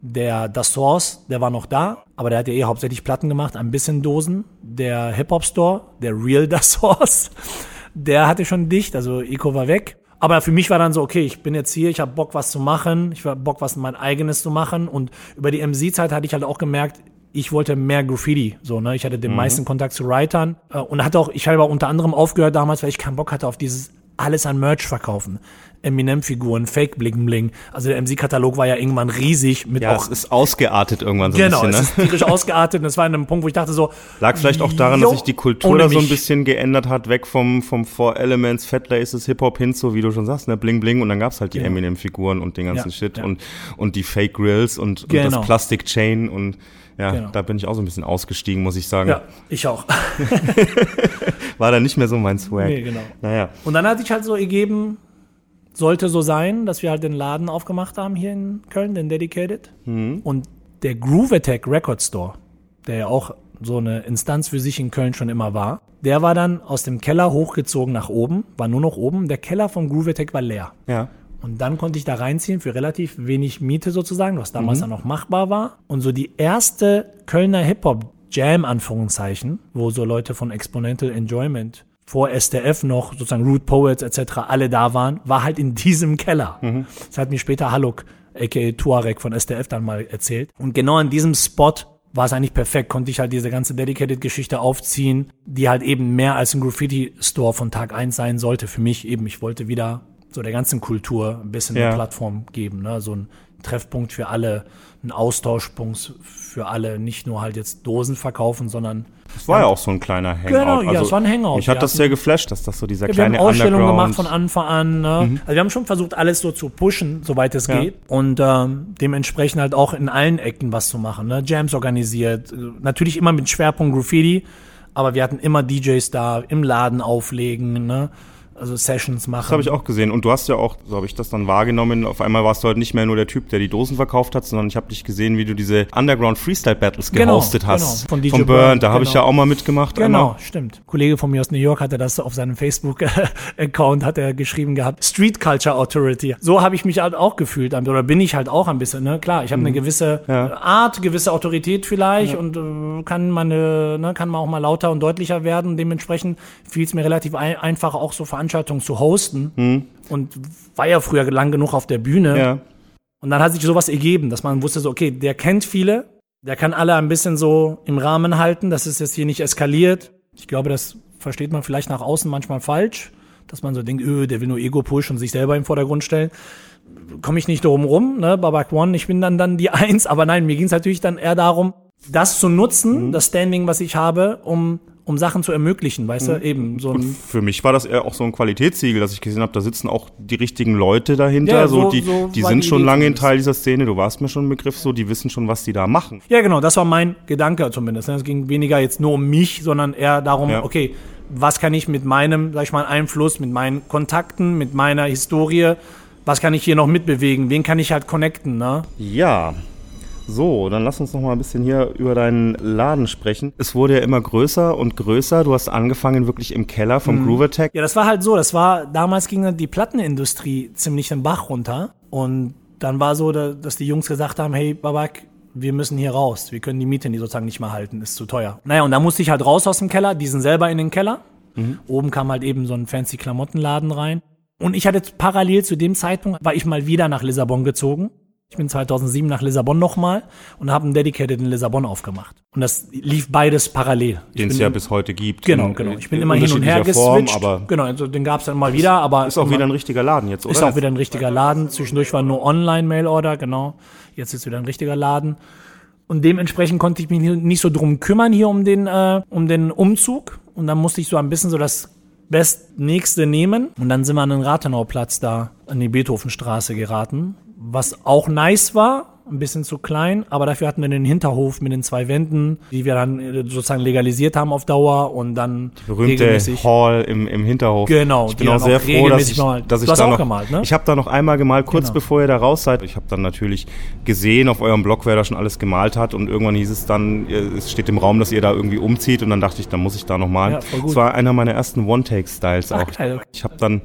der Das Source, der war noch da, aber der hat ja eh hauptsächlich Platten gemacht, ein bisschen Dosen. Der Hip-Hop-Store, der Real Das Source, der hatte schon dicht, also Eco war weg. Aber für mich war dann so, okay, ich bin jetzt hier, ich habe Bock, was zu machen, ich habe Bock, was mein eigenes zu machen. Und über die MC-Zeit hatte ich halt auch gemerkt, ich wollte mehr Graffiti, so, ne? Ich hatte den meisten Kontakt zu Writern äh, und hatte auch, ich habe auch unter anderem aufgehört damals, weil ich keinen Bock hatte auf dieses alles an Merch verkaufen. Eminem-Figuren, Fake Bling Bling. Also der MC-Katalog war ja irgendwann riesig mit Ja, auch es ist ausgeartet irgendwann so Genau, ein es bisschen, ne? ist tierisch ausgeartet und das war in einem Punkt, wo ich dachte so, Lag vielleicht auch daran, dass sich die Kultur da so ein bisschen geändert hat, weg vom, vom Four Elements, Fat Laces, Hip-Hop hin zu, wie du schon sagst, ne, Bling Bling und dann gab's halt die Genau. Eminem-Figuren und den ganzen Ja, Shit ja. und, und die Fake Grills und, und Genau. das Plastic Chain und ja, Genau. da bin ich auch so ein bisschen ausgestiegen, muss ich sagen. ja, ich auch. War da nicht mehr so mein Swag. Nee, genau. Naja. Und dann hat sich halt so ergeben, sollte so sein, dass wir halt den Laden aufgemacht haben hier in Köln, den Dedicated. Mhm. Und der Groove Attack Record Store, der ja auch so eine Instanz für sich in Köln schon immer war, der war dann aus dem Keller hochgezogen nach oben, war nur noch oben. Der Keller vom Groove Attack war leer. Ja. Und dann konnte ich da reinziehen für relativ wenig Miete sozusagen, was damals dann noch machbar war. Und so die erste Kölner Hip-Hop-Jam, Anführungszeichen, wo so Leute von Exponential Enjoyment vor SDF noch, sozusagen Root Poets etc., alle da waren, war halt in diesem Keller. Das hat mir später Haluk, aka Tuareg von SDF dann mal erzählt. Und genau in diesem Spot war es eigentlich perfekt, konnte ich halt diese ganze Dedicated-Geschichte aufziehen, die halt eben mehr als ein Graffiti-Store von Tag eins sein sollte. Für mich eben, ich wollte wieder so der ganzen Kultur ein bisschen Ja. eine Plattform geben, ne? so ein Treffpunkt für alle, ein Austauschpunkt für alle, nicht nur halt jetzt Dosen verkaufen, sondern Das war ja auch so ein kleiner Hangout. Genau, ja, es war ein Hangout. Mich hat Wir das sehr geflasht, dass das so dieser wir kleine haben Ausstellungen gemacht von Anfang an. Ne? Also wir haben schon versucht, alles so zu pushen, soweit es Ja. geht. Und ähm, dementsprechend halt auch in allen Ecken was zu machen. Ne? Jams organisiert, natürlich immer mit Schwerpunkt Graffiti, aber wir hatten immer DJs da, im Laden auflegen, ne? Also Sessions machen. Das habe ich auch gesehen. Und du hast ja auch, so habe ich das dann wahrgenommen, auf einmal warst du halt nicht mehr nur der Typ, der die Dosen verkauft hat, sondern ich habe dich gesehen, wie du diese Underground Freestyle Battles Genau, gehostet hast. genau. Von DJ Von Burn. Da habe ich genau. ja auch mal mitgemacht. Genau, einmal. stimmt. Ein Kollege von mir aus New York hatte das auf seinem Facebook-Account, hat er geschrieben gehabt, Street Culture Authority. So habe ich mich halt auch gefühlt, oder bin ich halt auch ein bisschen, ne? Klar, ich habe eine gewisse Mhm. Ja. Art, gewisse Autorität vielleicht und äh, kann meine, ne, kann man auch mal lauter und deutlicher werden. Dementsprechend fiel es mir relativ ein, einfach, auch so Veranstaltungen zu hosten. Und war ja früher lang genug auf der Bühne. Mhm. Ja. Und dann hat sich sowas ergeben, dass man wusste so, okay, der kennt viele, der kann alle ein bisschen so im Rahmen halten, dass es jetzt hier nicht eskaliert. Ich glaube, das versteht man vielleicht nach außen manchmal falsch, dass man so denkt, öh, der will nur Ego-Push und sich selber im Vordergrund stellen. Komme ich nicht drum rum, ne, Babak One, ich bin dann dann die Eins, aber nein, mir ging es natürlich dann eher darum, das zu nutzen, das Standing, was ich habe, um, um Sachen zu ermöglichen, weißt du, eben so ein für mich war das eher auch so ein Qualitätssiegel, dass ich gesehen habe, da sitzen auch die richtigen Leute dahinter. Ja, so, so- die, so die sind die schon Idee lange ein. Teil dieser Szene. Du warst mir schon ein Begriff so, die wissen schon, was die da machen. Ja, genau, das war mein Gedanke zumindest. ne. Es ging weniger jetzt nur um mich, sondern eher darum, Ja. okay, was kann ich mit meinem, sag ich mal, Einfluss, mit meinen Kontakten, mit meiner Historie, was kann ich hier noch mitbewegen? Wen kann ich halt connecten, ne? Ja. So, dann lass uns noch mal ein bisschen hier über deinen Laden sprechen. Es wurde ja immer größer und größer. Du hast angefangen wirklich im Keller vom Mhm. Groover Tech. Ja, das war halt so, das war, damals ging dann die Plattenindustrie ziemlich den Bach runter und dann war so, da- dass die Jungs gesagt haben, hey, Babak, wir müssen hier raus. Wir können die Miete nicht sozusagen nicht mehr halten, ist zu teuer. Naja, und da musste ich halt raus aus dem Keller, die sind selber in den Keller. Oben kam halt eben so ein fancy Klamottenladen rein. Und ich hatte parallel zu dem Zeitpunkt, war ich mal wieder nach Lissabon gezogen. Ich bin 2007 nach Lissabon nochmal und habe einen Dedicated in Lissabon aufgemacht. Und das lief beides parallel. Den es ja bis heute gibt. Genau, genau. Ich in bin immer hin und her Form, geswitcht. aber genau, also den gab's dann mal wieder, aber ist auch immer- wieder ein richtiger Laden jetzt, oder? ist auch wieder ein richtiger Laden. Zwischendurch war nur Online-Mail-Order, genau. Jetzt ist wieder ein richtiger Laden. Und dementsprechend konnte ich mich nicht so drum kümmern hier um den, äh, um den Umzug. Und dann musste ich so ein bisschen so das Bestnächste nehmen. Und dann sind wir an den Rathenauplatz da, an die Beethovenstraße geraten. Was auch nice war, ein bisschen zu klein, aber dafür hatten wir den Hinterhof mit den zwei Wänden, die wir dann äh, sozusagen legalisiert haben auf Dauer und dann berühmte regelmäßig. Hall im, im Hinterhof. Genau, Ich die bin auch sehr auch froh, dass ich, mal- dass ich da auch noch, gemalt, ne? ich habe da noch einmal gemalt, kurz Genau. bevor ihr da raus seid. Ich habe dann natürlich gesehen auf eurem Blog, wer da schon alles gemalt hat und irgendwann hieß es dann, es steht im Raum, dass ihr da irgendwie umzieht und dann dachte ich, dann muss ich da noch malen. Ja. Das war einer meiner ersten One-Take-Styles auch. geil. Ich habe dann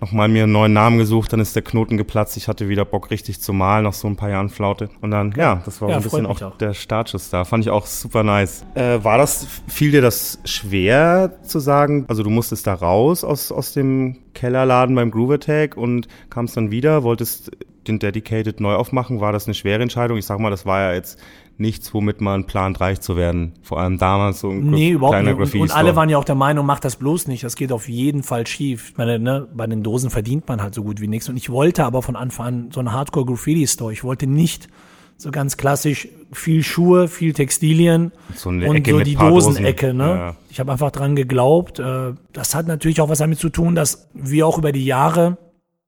noch mal mir einen neuen Namen gesucht, dann ist der Knoten geplatzt. Ich hatte wieder Bock, richtig zu malen, nach so ein paar Jahren Flaute. Und dann, ja, das war Ja, so ein bisschen auch, auch. der Startschuss da. Fand ich auch super nice. Äh, war das, fiel dir das schwer zu sagen? Also du musstest da raus aus, aus dem Kellerladen beim Groove Attack und kamst dann wieder, wolltest den Dedicated neu aufmachen. War das eine schwere Entscheidung? Ich sag mal, das war ja jetzt nichts, womit man plant, reich zu werden. Vor allem damals so ein Nee, überhaupt kleiner nicht. Und, und alle waren ja auch der Meinung, mach das bloß nicht. Das geht auf jeden Fall schief. Ich meine, ne, bei den Dosen verdient man halt so gut wie nichts. Und ich wollte aber von Anfang an so einen Hardcore-Graffiti-Store. Ich wollte nicht so ganz klassisch viel Schuhe, viel Textilien So und Ecke so die. Dosenecke. Ne? Ja. Ich habe einfach dran geglaubt. Äh, das hat natürlich auch was damit zu tun, dass wir auch über die Jahre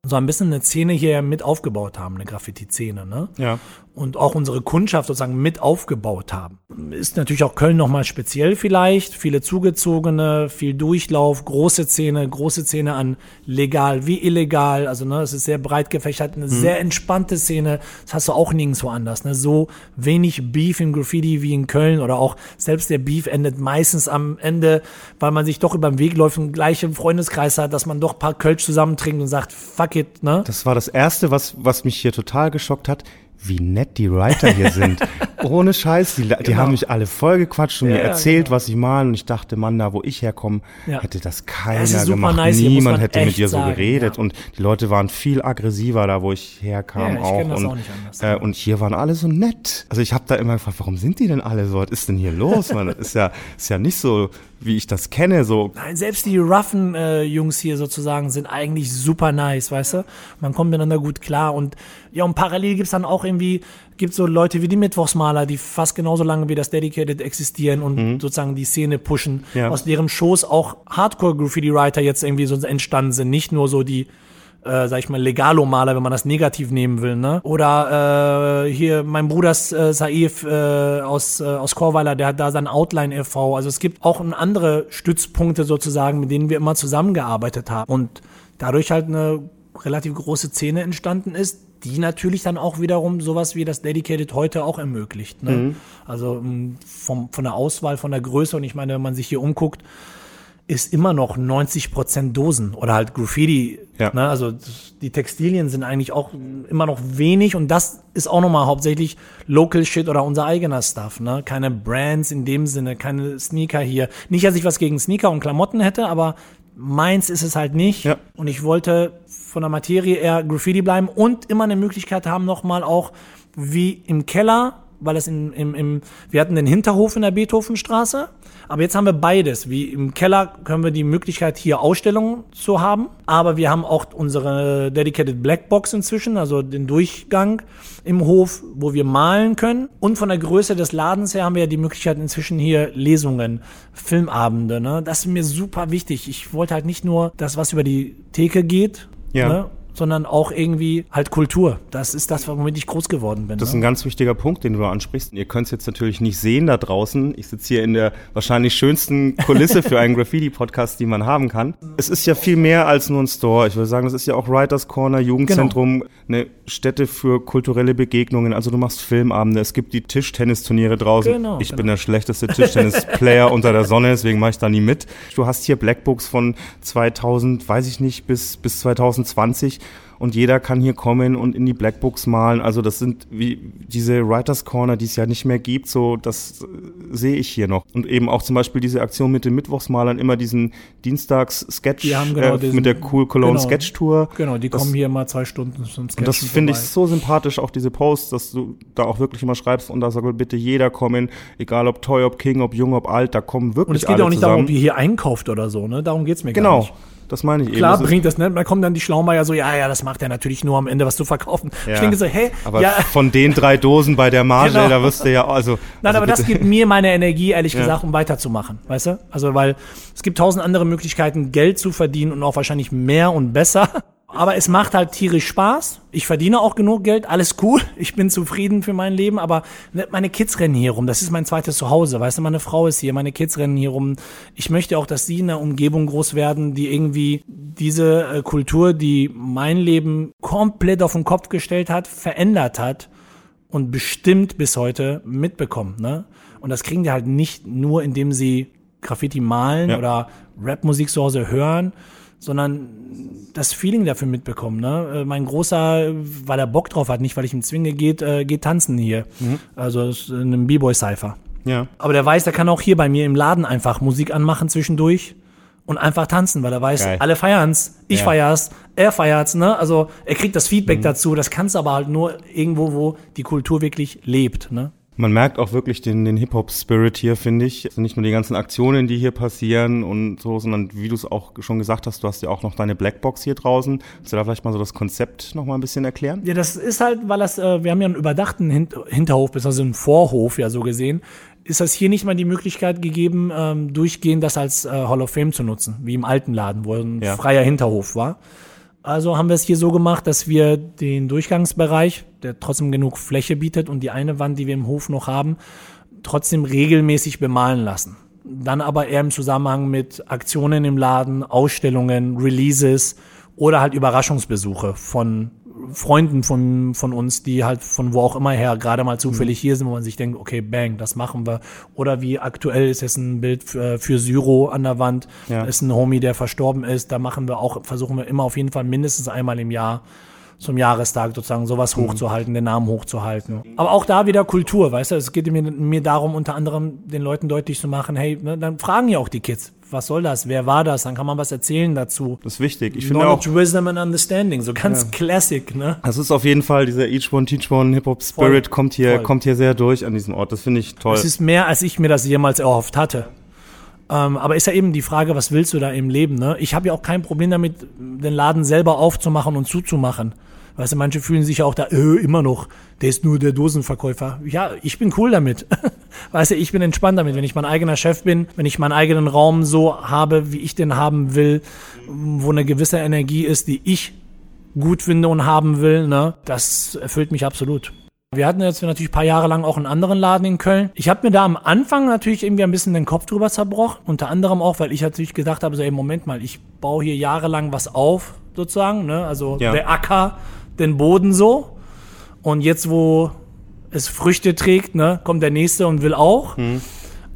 so ein bisschen eine Szene hier mit aufgebaut haben, eine Graffiti-Szene. Ne? Ja. und auch unsere Kundschaft sozusagen mit aufgebaut haben. Ist natürlich auch Köln nochmal speziell vielleicht. Viele Zugezogene, viel Durchlauf, große Szene, große Szene an legal wie illegal. Also ne, es ist sehr breit gefächert, eine sehr entspannte Szene. Das hast du auch nirgendwo anders. Ne? So wenig Beef im Graffiti wie in Köln oder auch selbst der Beef endet meistens am Ende, weil man sich doch über den Weg läuft und gleich im Freundeskreis hat, dass man doch ein paar Kölsch zusammentrinkt und sagt, fuck it, ne? Das war das Erste, was, was mich hier total geschockt hat, wie nett die Writer hier sind. Ohne Scheiß, die, die haben mich alle vollgequatscht und mir Genau. Ja, erzählt, was sie malen. Und ich dachte, Mann, da wo ich herkomme, Ja. hätte das keiner super gemacht. nice Niemand man hätte mit dir so geredet. ja. Und die Leute waren viel aggressiver da, wo ich herkam ich auch. das und, auch anders. Äh, und hier waren alle so nett. Also ich habe da immer gefragt, warum sind die denn alle so? Was ist denn hier los? Man, das ist ja, ist ja nicht so, wie ich das kenne. So Nein, selbst die roughen äh, Jungs hier sozusagen sind eigentlich super nice, weißt du? Man kommt miteinander gut klar und ja, und parallel gibt's dann auch irgendwie, gibt's so Leute wie die Mittwochsmaler, die fast genauso lange wie das Dedicated existieren und sozusagen die Szene pushen, Mhm. Ja. aus deren Shows auch Hardcore-Graffiti-Writer jetzt irgendwie so entstanden sind, nicht nur so die äh, sag ich mal, Legalo-Maler, wenn man das negativ nehmen will, ne? Oder äh, hier mein Bruder äh, Saif äh, aus, äh, aus Chorweiler, der hat da sein Outline e.V. Also es gibt auch andere Stützpunkte sozusagen, mit denen wir immer zusammengearbeitet haben. Und dadurch halt eine relativ große Szene entstanden ist, die natürlich dann auch wiederum sowas wie das Dedicated heute auch ermöglicht. Ne? Mhm. Also vom, von der Auswahl, von der Größe und ich meine, wenn man sich hier umguckt, ist immer noch 90 Prozent Dosen oder halt Graffiti. Ja. Ne? Also die Textilien sind eigentlich auch immer noch wenig und das ist auch nochmal hauptsächlich Local Shit oder unser eigener Stuff. Ne? Keine Brands in dem Sinne, keine Sneaker hier. Nicht, dass ich was gegen Sneaker und Klamotten hätte, aber meins ist es halt nicht. Ja. Und ich wollte von der Materie eher Graffiti bleiben und immer eine Möglichkeit haben, nochmal auch wie im Keller weil es in, im, im, wir hatten den Hinterhof in der Beethovenstraße, aber jetzt haben wir beides. Wie im Keller können wir die Möglichkeit, hier Ausstellungen zu haben, aber wir haben auch unsere Dedicated Blackbox inzwischen, also den Durchgang im Hof, wo wir malen können. Und von der Größe des Ladens her haben wir ja die Möglichkeit inzwischen hier Lesungen, Filmabende. Ne? Das ist mir super wichtig. Ich wollte halt nicht nur das, was über die Theke geht, ja. Ne? Sondern auch irgendwie halt Kultur. Das ist das, womit ich groß geworden bin. Das ist ne? ein ganz wichtiger Punkt, den du ansprichst. Ihr könnt es jetzt natürlich nicht sehen da draußen. Ich sitze hier in der wahrscheinlich schönsten Kulisse für einen Graffiti-Podcast, die man haben kann. Es ist ja viel mehr als nur ein Store. Ich würde sagen, das ist ja auch Writers Corner, Jugendzentrum, genau. eine Stätte für kulturelle Begegnungen. Also du machst Filmabende, es gibt die Tischtennisturniere draußen. Genau, ich genau. bin der schlechteste Tischtennis-Player unter der Sonne, deswegen mache ich da nie mit. Du hast hier Blackbooks von 2000, weiß ich nicht, bis, bis 2020 und jeder kann hier kommen und in die Blackbooks malen. Also das sind wie diese Writers Corner, die es ja nicht mehr gibt, so das äh, sehe ich hier noch. Und eben auch zum Beispiel diese Aktion mit den Mittwochsmalern, immer diesen Dienstags-Sketch genau äh, mit der Cool Cologne genau, Sketch Tour. Genau, die das, kommen hier mal zwei Stunden zum Sketch. Und das finde ich so sympathisch, auch diese Posts, dass du da auch wirklich immer schreibst und da soll bitte jeder kommen, egal ob Toy, ob King, ob Jung, ob alt, da kommen wirklich alle Und es geht auch nicht zusammen. darum, ob ihr hier einkauft oder so, ne? Darum geht's mir genau. gar nicht. Genau. Das meine ich Klar eben. bringt das, ne? Da kommen dann die Schlaumeier so, ja, ja, das macht er natürlich nur am Ende was zu verkaufen. Ja. Ich denke so, hä? Aber ja. von den drei Dosen bei der Marge, genau. da wirst du ja, also. Nein, also aber bitte. das gibt mir meine Energie, ehrlich ja. gesagt, um weiterzumachen, weißt du? Also, weil es gibt tausend andere Möglichkeiten, Geld zu verdienen und auch wahrscheinlich mehr und besser. Aber es macht halt tierisch Spaß. Ich verdiene auch genug Geld, alles cool. Ich bin zufrieden für mein Leben, aber ne, meine Kids rennen hier rum. Das ist mein zweites Zuhause. Weißt du, meine Frau ist hier, meine Kids rennen hier rum. Ich möchte auch, dass sie in einer Umgebung groß werden, die irgendwie diese äh, Kultur, die mein Leben komplett auf den Kopf gestellt hat, verändert hat und bestimmt bis heute mitbekommen. Ne? Und das kriegen die halt nicht nur, indem sie Graffiti malen ja. oder Rapmusik zu Hause hören, sondern das Feeling dafür mitbekommen. Ne? Äh, mein Großer, weil er Bock drauf hat, nicht weil ich ihm zwinge, geht, äh, geht tanzen hier. Mhm. Also in einem B-Boy-Cypher. Ja. Aber der weiß, der kann auch hier bei mir im Laden einfach Musik anmachen zwischendurch und einfach tanzen, weil er weiß, Geil. alle feiern's, ich ja. feier's, er feiert's, ne? Also er kriegt das Feedback mhm. dazu. Das kannst du aber halt nur irgendwo, wo die Kultur wirklich lebt, ne? Man merkt auch wirklich den, den Hip-Hop-Spirit hier, finde ich. Also nicht nur die ganzen Aktionen, die hier passieren und so, sondern wie du es auch schon gesagt hast, du hast ja auch noch deine Blackbox hier draußen. Willst du da vielleicht mal so das Konzept noch mal ein bisschen erklären? Ja, das ist halt, weil das, äh, wir haben ja einen überdachten Hinterhof, beziehungsweise einen Vorhof ja so gesehen. Ist das hier nicht mal die Möglichkeit gegeben, ähm, durchgehend das als äh, Hall of Fame zu nutzen, wie im alten Laden, wo ein ja. freier Hinterhof war. Also haben wir es hier so gemacht, dass wir den Durchgangsbereich, der trotzdem genug Fläche bietet und die eine Wand, die wir im Hof noch haben, trotzdem regelmäßig bemalen lassen. Dann aber eher im Zusammenhang mit Aktionen im Laden, Ausstellungen, Releases oder halt Überraschungsbesuche von Freunden von, von uns, die halt von wo auch immer her gerade mal zufällig mhm. hier sind, wo man sich denkt, okay, bang, das machen wir. Oder wie aktuell ist jetzt ein Bild für, für Syro an der Wand, ja. ist ein Homie, der verstorben ist. Da machen wir auch, versuchen wir immer auf jeden Fall mindestens einmal im Jahr zum Jahrestag sozusagen sowas mhm. hochzuhalten, den Namen hochzuhalten. Aber auch da wieder Kultur, weißt du, es geht mir, mir darum, unter anderem den Leuten deutlich zu machen, hey, ne, dann fragen ja auch die Kids, was soll das, wer war das, dann kann man was erzählen dazu. Das ist wichtig. Ich finde auch, Wisdom and Understanding, so ganz ja. Classic, ne? Das ist auf jeden Fall dieser Each One Teach One Hip Hop Spirit voll, kommt hier, voll. kommt hier sehr durch an diesem Ort. Das finde ich toll. Es ist mehr, als ich mir das jemals erhofft hatte. Ähm, aber ist ja eben die Frage, was willst du da im Leben? Ne? Ich habe ja auch kein Problem damit, den Laden selber aufzumachen und zuzumachen. Weißt du, manche fühlen sich auch da, äh, immer noch, der ist nur der Dosenverkäufer. Ja, ich bin cool damit. weißt du, ich bin entspannt damit, wenn ich mein eigener Chef bin, wenn ich meinen eigenen Raum so habe, wie ich den haben will, wo eine gewisse Energie ist, die ich gut finde und haben will, ne, das erfüllt mich absolut. Wir hatten jetzt natürlich ein paar Jahre lang auch einen anderen Laden in Köln. Ich habe mir da am Anfang natürlich irgendwie ein bisschen den Kopf drüber zerbrochen. Unter anderem auch, weil ich natürlich gedacht habe, so, ey, Moment mal, ich baue hier jahrelang was auf, sozusagen. Ne? Also Ja. der Acker, den Boden so. Und jetzt, wo es Früchte trägt, ne, kommt der Nächste und will auch.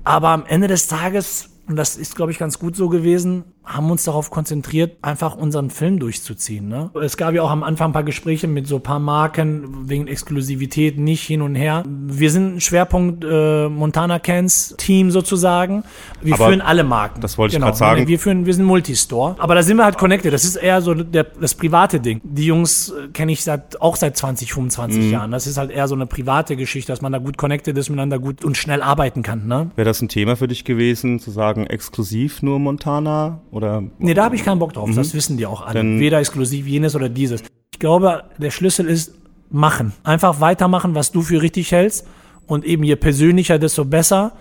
Aber am Ende des Tages, und das ist, glaube ich, ganz gut so gewesen, haben uns darauf konzentriert, einfach unseren Film durchzuziehen. Ne? Es gab ja auch am Anfang ein paar Gespräche mit so ein paar Marken wegen Exklusivität, nicht hin und her. Wir sind ein Schwerpunkt äh, Montana Cans Team sozusagen. Wir Aber führen alle Marken. das wollte ich genau. grad sagen. Wir führen, wir sind Multistore. Aber da sind wir halt connected. Das ist eher so der, das private Ding. Die Jungs äh, kenne ich seit, auch seit 20, 25 Mhm. Jahren. Das ist halt eher so eine private Geschichte, dass man da gut connected ist, miteinander gut und schnell arbeiten kann. Ne? Wäre das ein Thema für dich gewesen, zu sagen, exklusiv nur Montana? Oder Nee, da habe ich keinen Bock drauf. Das wissen die auch alle. Dann- Weder exklusiv jenes oder dieses. Ich glaube, der Schlüssel ist machen. Einfach weitermachen, was du für richtig hältst. Und eben je persönlicher, desto besser.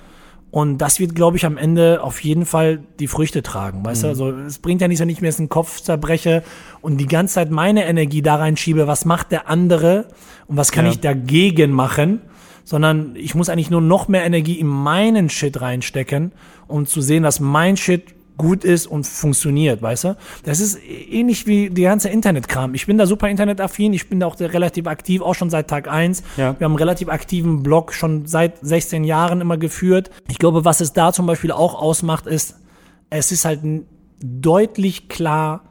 Und das wird, glaube ich, am Ende auf jeden Fall die Früchte tragen. Weißt du, also es bringt ja nichts, wenn ich mir jetzt den Kopf zerbreche und die ganze Zeit meine Energie da reinschiebe, was macht der andere und was kann Ja. ich dagegen machen, sondern ich muss eigentlich nur noch mehr Energie in meinen Shit reinstecken, um zu sehen, dass mein Shit gut ist und funktioniert, weißt du? Das ist ähnlich wie die ganze Internetkram. Ich bin da super internetaffin, ich bin da auch relativ aktiv, auch schon seit Tag eins. Ja. Wir haben einen relativ aktiven Blog schon seit 16 Jahren immer geführt. Ich glaube, was es da zum Beispiel auch ausmacht, ist, es ist halt deutlich klar,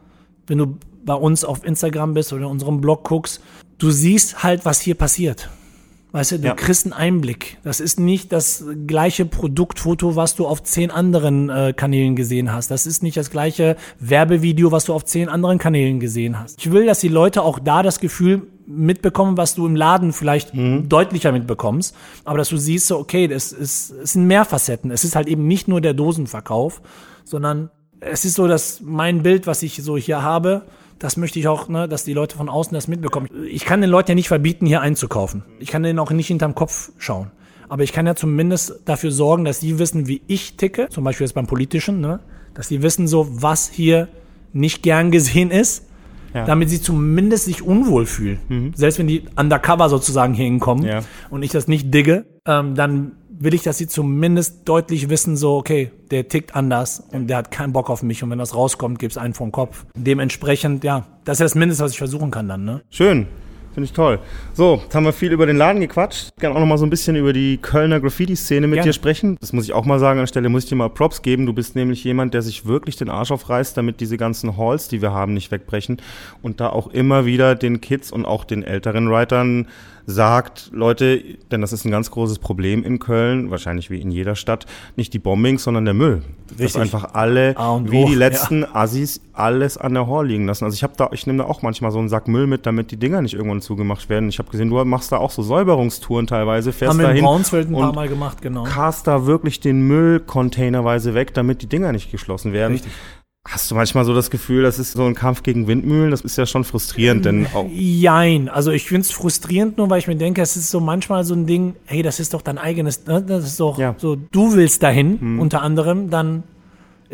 wenn du bei uns auf Instagram bist oder in unserem Blog guckst, du siehst halt, was hier passiert. Weißt du, du Ja. kriegst einen Einblick. Das ist nicht das gleiche Produktfoto, was du auf zehn anderen äh, Kanälen gesehen hast. Das ist nicht das gleiche Werbevideo, was du auf zehn anderen Kanälen gesehen hast. Ich will, dass die Leute auch da das Gefühl mitbekommen, was du im Laden vielleicht deutlicher mitbekommst. Aber dass du siehst, so, okay, das ist, es sind mehr Facetten. Es ist halt eben nicht nur der Dosenverkauf, sondern es ist so, dass mein Bild, was ich so hier habe, das möchte ich auch, ne, dass die Leute von außen das mitbekommen. Ich kann den Leuten ja nicht verbieten, hier einzukaufen. Ich kann denen auch nicht hinterm Kopf schauen. Aber ich kann ja zumindest dafür sorgen, dass die wissen, wie ich ticke, zum Beispiel jetzt beim Politischen, ne, dass die wissen so, was hier nicht gern gesehen ist, Ja. damit sie zumindest sich unwohl fühlen. Selbst wenn die undercover sozusagen hier hinkommen Ja. und ich das nicht digge, ähm, dann will ich, dass sie zumindest deutlich wissen, so, okay, der tickt anders und der hat keinen Bock auf mich und wenn das rauskommt, gibt's einen vom Kopf. Dementsprechend, ja, das ist das Mindeste, was ich versuchen kann dann, ne? Schön. Finde ich toll. So, jetzt haben wir viel über den Laden gequatscht. Ich kann auch noch mal so ein bisschen über die Kölner Graffiti-Szene mit Gerne. dir sprechen. Das muss ich auch mal sagen. An der Stelle muss ich dir mal Props geben. Du bist nämlich jemand, der sich wirklich den Arsch aufreißt, damit diese ganzen Halls, die wir haben, nicht wegbrechen. Und da auch immer wieder den Kids und auch den älteren Writern sagt, Leute, denn das ist ein ganz großes Problem in Köln, wahrscheinlich wie in jeder Stadt, nicht die Bombings, sondern der Müll. Dass Richtig. einfach alle, wie die ja. letzten Assis, alles an der Hall liegen lassen. Also ich habe da, ich nehme da auch manchmal so einen Sack Müll mit, damit die Dinger nicht irgendwann zugemacht werden. Ich habe gesehen, du machst da auch so Säuberungstouren teilweise, fährst Haben wir in dahin Braunsfeld ein paar Mal gemacht, genau. cast da wirklich den Müll containerweise weg, damit die Dinger nicht geschlossen werden. Richtig. Hast du manchmal so das Gefühl, das ist so ein Kampf gegen Windmühlen? Das ist ja schon frustrierend, denn auch, Jein. Also ich find's frustrierend nur, weil ich mir denke, es ist so manchmal so ein Ding, hey, das ist doch dein eigenes, ne? das ist doch Ja. So, du willst dahin, unter anderem, dann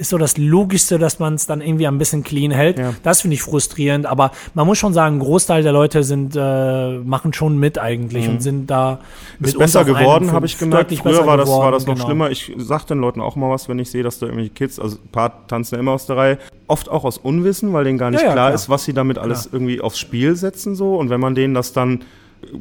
ist so das Logischste, dass man es dann irgendwie ein bisschen clean hält. Ja. Das finde ich frustrierend, aber man muss schon sagen, ein Großteil der Leute sind, äh, machen schon mit eigentlich und sind da ist besser geworden, habe ich gemerkt. Früher war das, war geworden, das noch genau. schlimmer. Ich sag den Leuten auch mal was, wenn ich sehe, dass da irgendwelche Kids, also ein paar tanzen ja immer aus der Reihe, oft auch aus Unwissen, weil denen gar nicht ja, klar klar. ist, was sie damit alles irgendwie aufs Spiel setzen so. Und wenn man denen das dann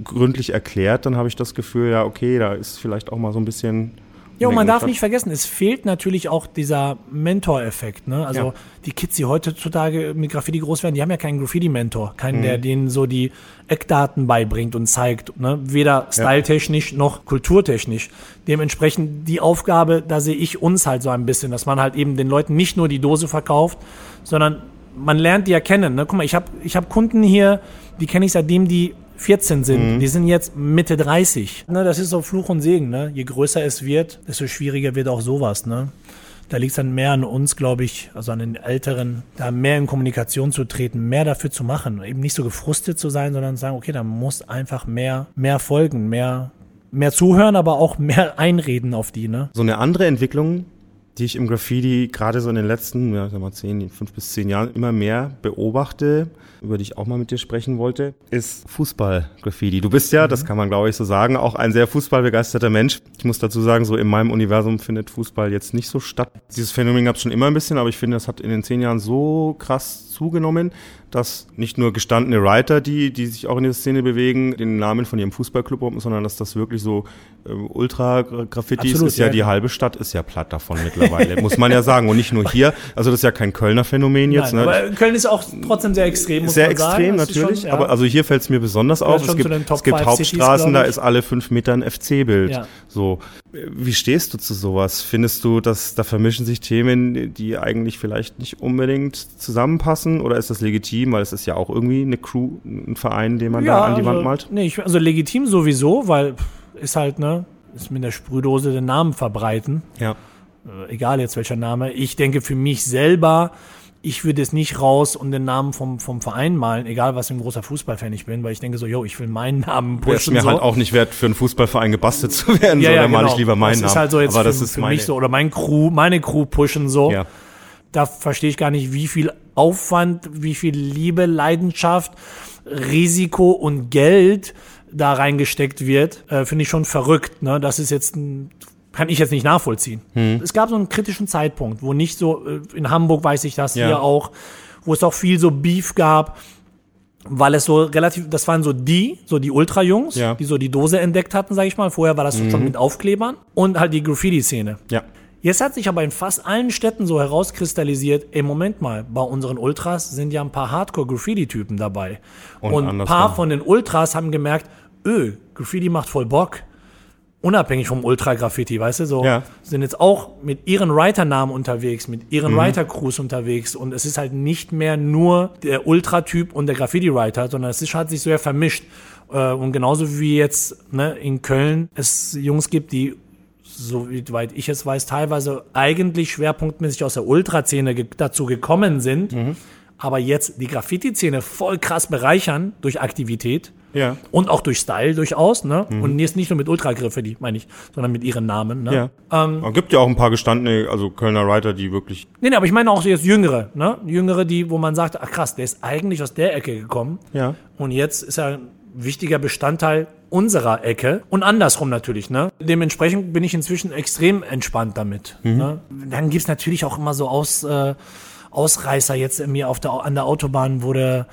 gründlich erklärt, dann habe ich das Gefühl, ja, okay, da ist vielleicht auch mal so ein bisschen. Ja, und man darf nicht vergessen, es fehlt natürlich auch dieser Mentor-Effekt. Ne? Also Ja. die Kids, die heutzutage mit Graffiti groß werden, die haben ja keinen Graffiti-Mentor. Keinen, Mhm. der denen so die Eckdaten beibringt und zeigt. Ne? Weder styletechnisch noch kulturtechnisch. Dementsprechend die Aufgabe, da sehe ich uns halt so ein bisschen, dass man halt eben den Leuten nicht nur die Dose verkauft, sondern man lernt die ja kennen. Ne? Guck mal, ich habe ich hab Kunden hier, die kenne ich seitdem die 14 sind. Mhm. Die sind jetzt Mitte 30. Ne, das ist so Fluch und Segen. Ne? Je größer es wird, desto schwieriger wird auch sowas. Ne? Da liegt es dann mehr an uns, glaube ich, also an den Älteren, da mehr in Kommunikation zu treten, mehr dafür zu machen. Eben nicht so gefrustet zu sein, sondern sagen, okay, da muss einfach mehr, mehr folgen, mehr, mehr zuhören, aber auch mehr einreden auf die. Ne? So eine andere Entwicklung, die ich im Graffiti gerade so in den letzten, ja, sag mal, zehn, fünf bis zehn Jahren immer mehr beobachte, über die ich auch mal mit dir sprechen wollte, ist Fußball-Graffiti. Du bist ja, mhm. das kann man glaube ich so sagen, auch ein sehr fußballbegeisterter Mensch. Ich muss dazu sagen, so in meinem Universum findet Fußball jetzt nicht so statt. Dieses Phänomen gab es schon immer ein bisschen, aber ich finde, das hat in den zehn Jahren so krass zugenommen, dass nicht nur gestandene Writer, die, die sich auch in der Szene bewegen, den Namen von ihrem Fußballclub haben, sondern dass das wirklich so äh, Ultra-Graffitis ist ja, ja, die halbe Stadt ist ja platt davon mittlerweile, muss man ja sagen. Und nicht nur hier, also das ist ja kein Kölner Phänomen jetzt. Nein, ne? Aber Köln ist auch trotzdem sehr extrem, muss Sehr man extrem, sagen. natürlich. Schon, ja. Aber also hier fällt es mir besonders auf. Es gibt, es gibt Hauptstraßen, Cities, da ist alle fünf Meter ein FC-Bild. Ja. So. Wie stehst du zu sowas? Findest du, dass da vermischen sich Themen, die eigentlich vielleicht nicht unbedingt zusammenpassen? Oder ist das legitim? Weil es ist ja auch irgendwie eine Crew, ein Verein, den man da an die also, Wand malt. Nee, ich, also legitim sowieso, weil ist halt, ne, ist mit der Sprühdose den Namen verbreiten. Ja. Äh, egal jetzt welcher Name. Ich denke für mich selber, ich würde es nicht raus und den Namen vom, vom Verein malen, egal was für ein großer Fußballfan ich bin, weil ich denke so, yo, ich will meinen Namen pushen. ist mir so. halt auch nicht wert, für einen Fußballverein gebastelt zu werden, ja, so, ja, dann genau. male ich lieber meinen Namen. Das ist halt so jetzt Aber für, das ist für mich so, oder mein Crew, meine Crew pushen so. Ja. Da verstehe ich gar nicht, wie viel Aufwand, wie viel Liebe, Leidenschaft, Risiko und Geld da reingesteckt wird, äh, finde ich schon verrückt. Ne? Das ist jetzt ein kann ich jetzt nicht nachvollziehen. Hm. Es gab so einen kritischen Zeitpunkt, wo nicht so, äh, in Hamburg weiß ich das, ja. hier auch, wo es auch viel so Beef gab, weil es so relativ, das waren so die, so die Ultra-Jungs, ja. die so die Dose entdeckt hatten, sag ich mal. Vorher war das mhm. schon mit Aufklebern und halt die Graffiti-Szene. Ja. Jetzt hat sich aber in fast allen Städten so herauskristallisiert, ey, Moment mal, bei unseren Ultras sind ja ein paar Hardcore-Graffiti-Typen dabei. Und, und ein paar von den Ultras haben gemerkt, öh, Graffiti macht voll Bock unabhängig vom Ultra-Graffiti, weißt du, so ja. sind jetzt auch mit ihren Writer-Namen unterwegs, mit ihren mhm. Writer-Crews unterwegs und es ist halt nicht mehr nur der Ultra-Typ und der Graffiti-Writer, sondern es ist, hat sich so ja vermischt. Äh, und genauso wie jetzt ne, in Köln es Jungs gibt, die soweit ich es weiß, teilweise eigentlich schwerpunktmäßig aus der Ultra-Szene ge dazu gekommen sind, mhm. aber jetzt die Graffiti-Szene voll krass bereichern durch Aktivität ja. Und auch durch Style durchaus, ne? Mhm. Und jetzt nicht nur mit Ultragriffe, die meine ich, sondern mit ihren Namen, ne? Ja. Ähm, es gibt ja auch ein paar gestandene, also Kölner Writer, die wirklich. Nee, nee, aber ich meine auch jetzt Jüngere, ne? Jüngere, die, wo man sagt, ach krass, der ist eigentlich aus der Ecke gekommen. Ja. Und jetzt ist er ein wichtiger Bestandteil unserer Ecke und andersrum natürlich. Ne? Dementsprechend bin ich inzwischen extrem entspannt damit. Mhm. Ne? Dann gibt's natürlich auch immer so Aus, äh, Ausreißer. Jetzt mir auf der, an der Autobahn wurde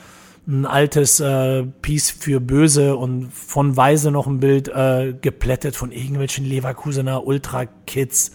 ein altes äh, Piece für Böse und von Weise noch ein Bild äh, geplättet von irgendwelchen Leverkusener Ultra-Kids,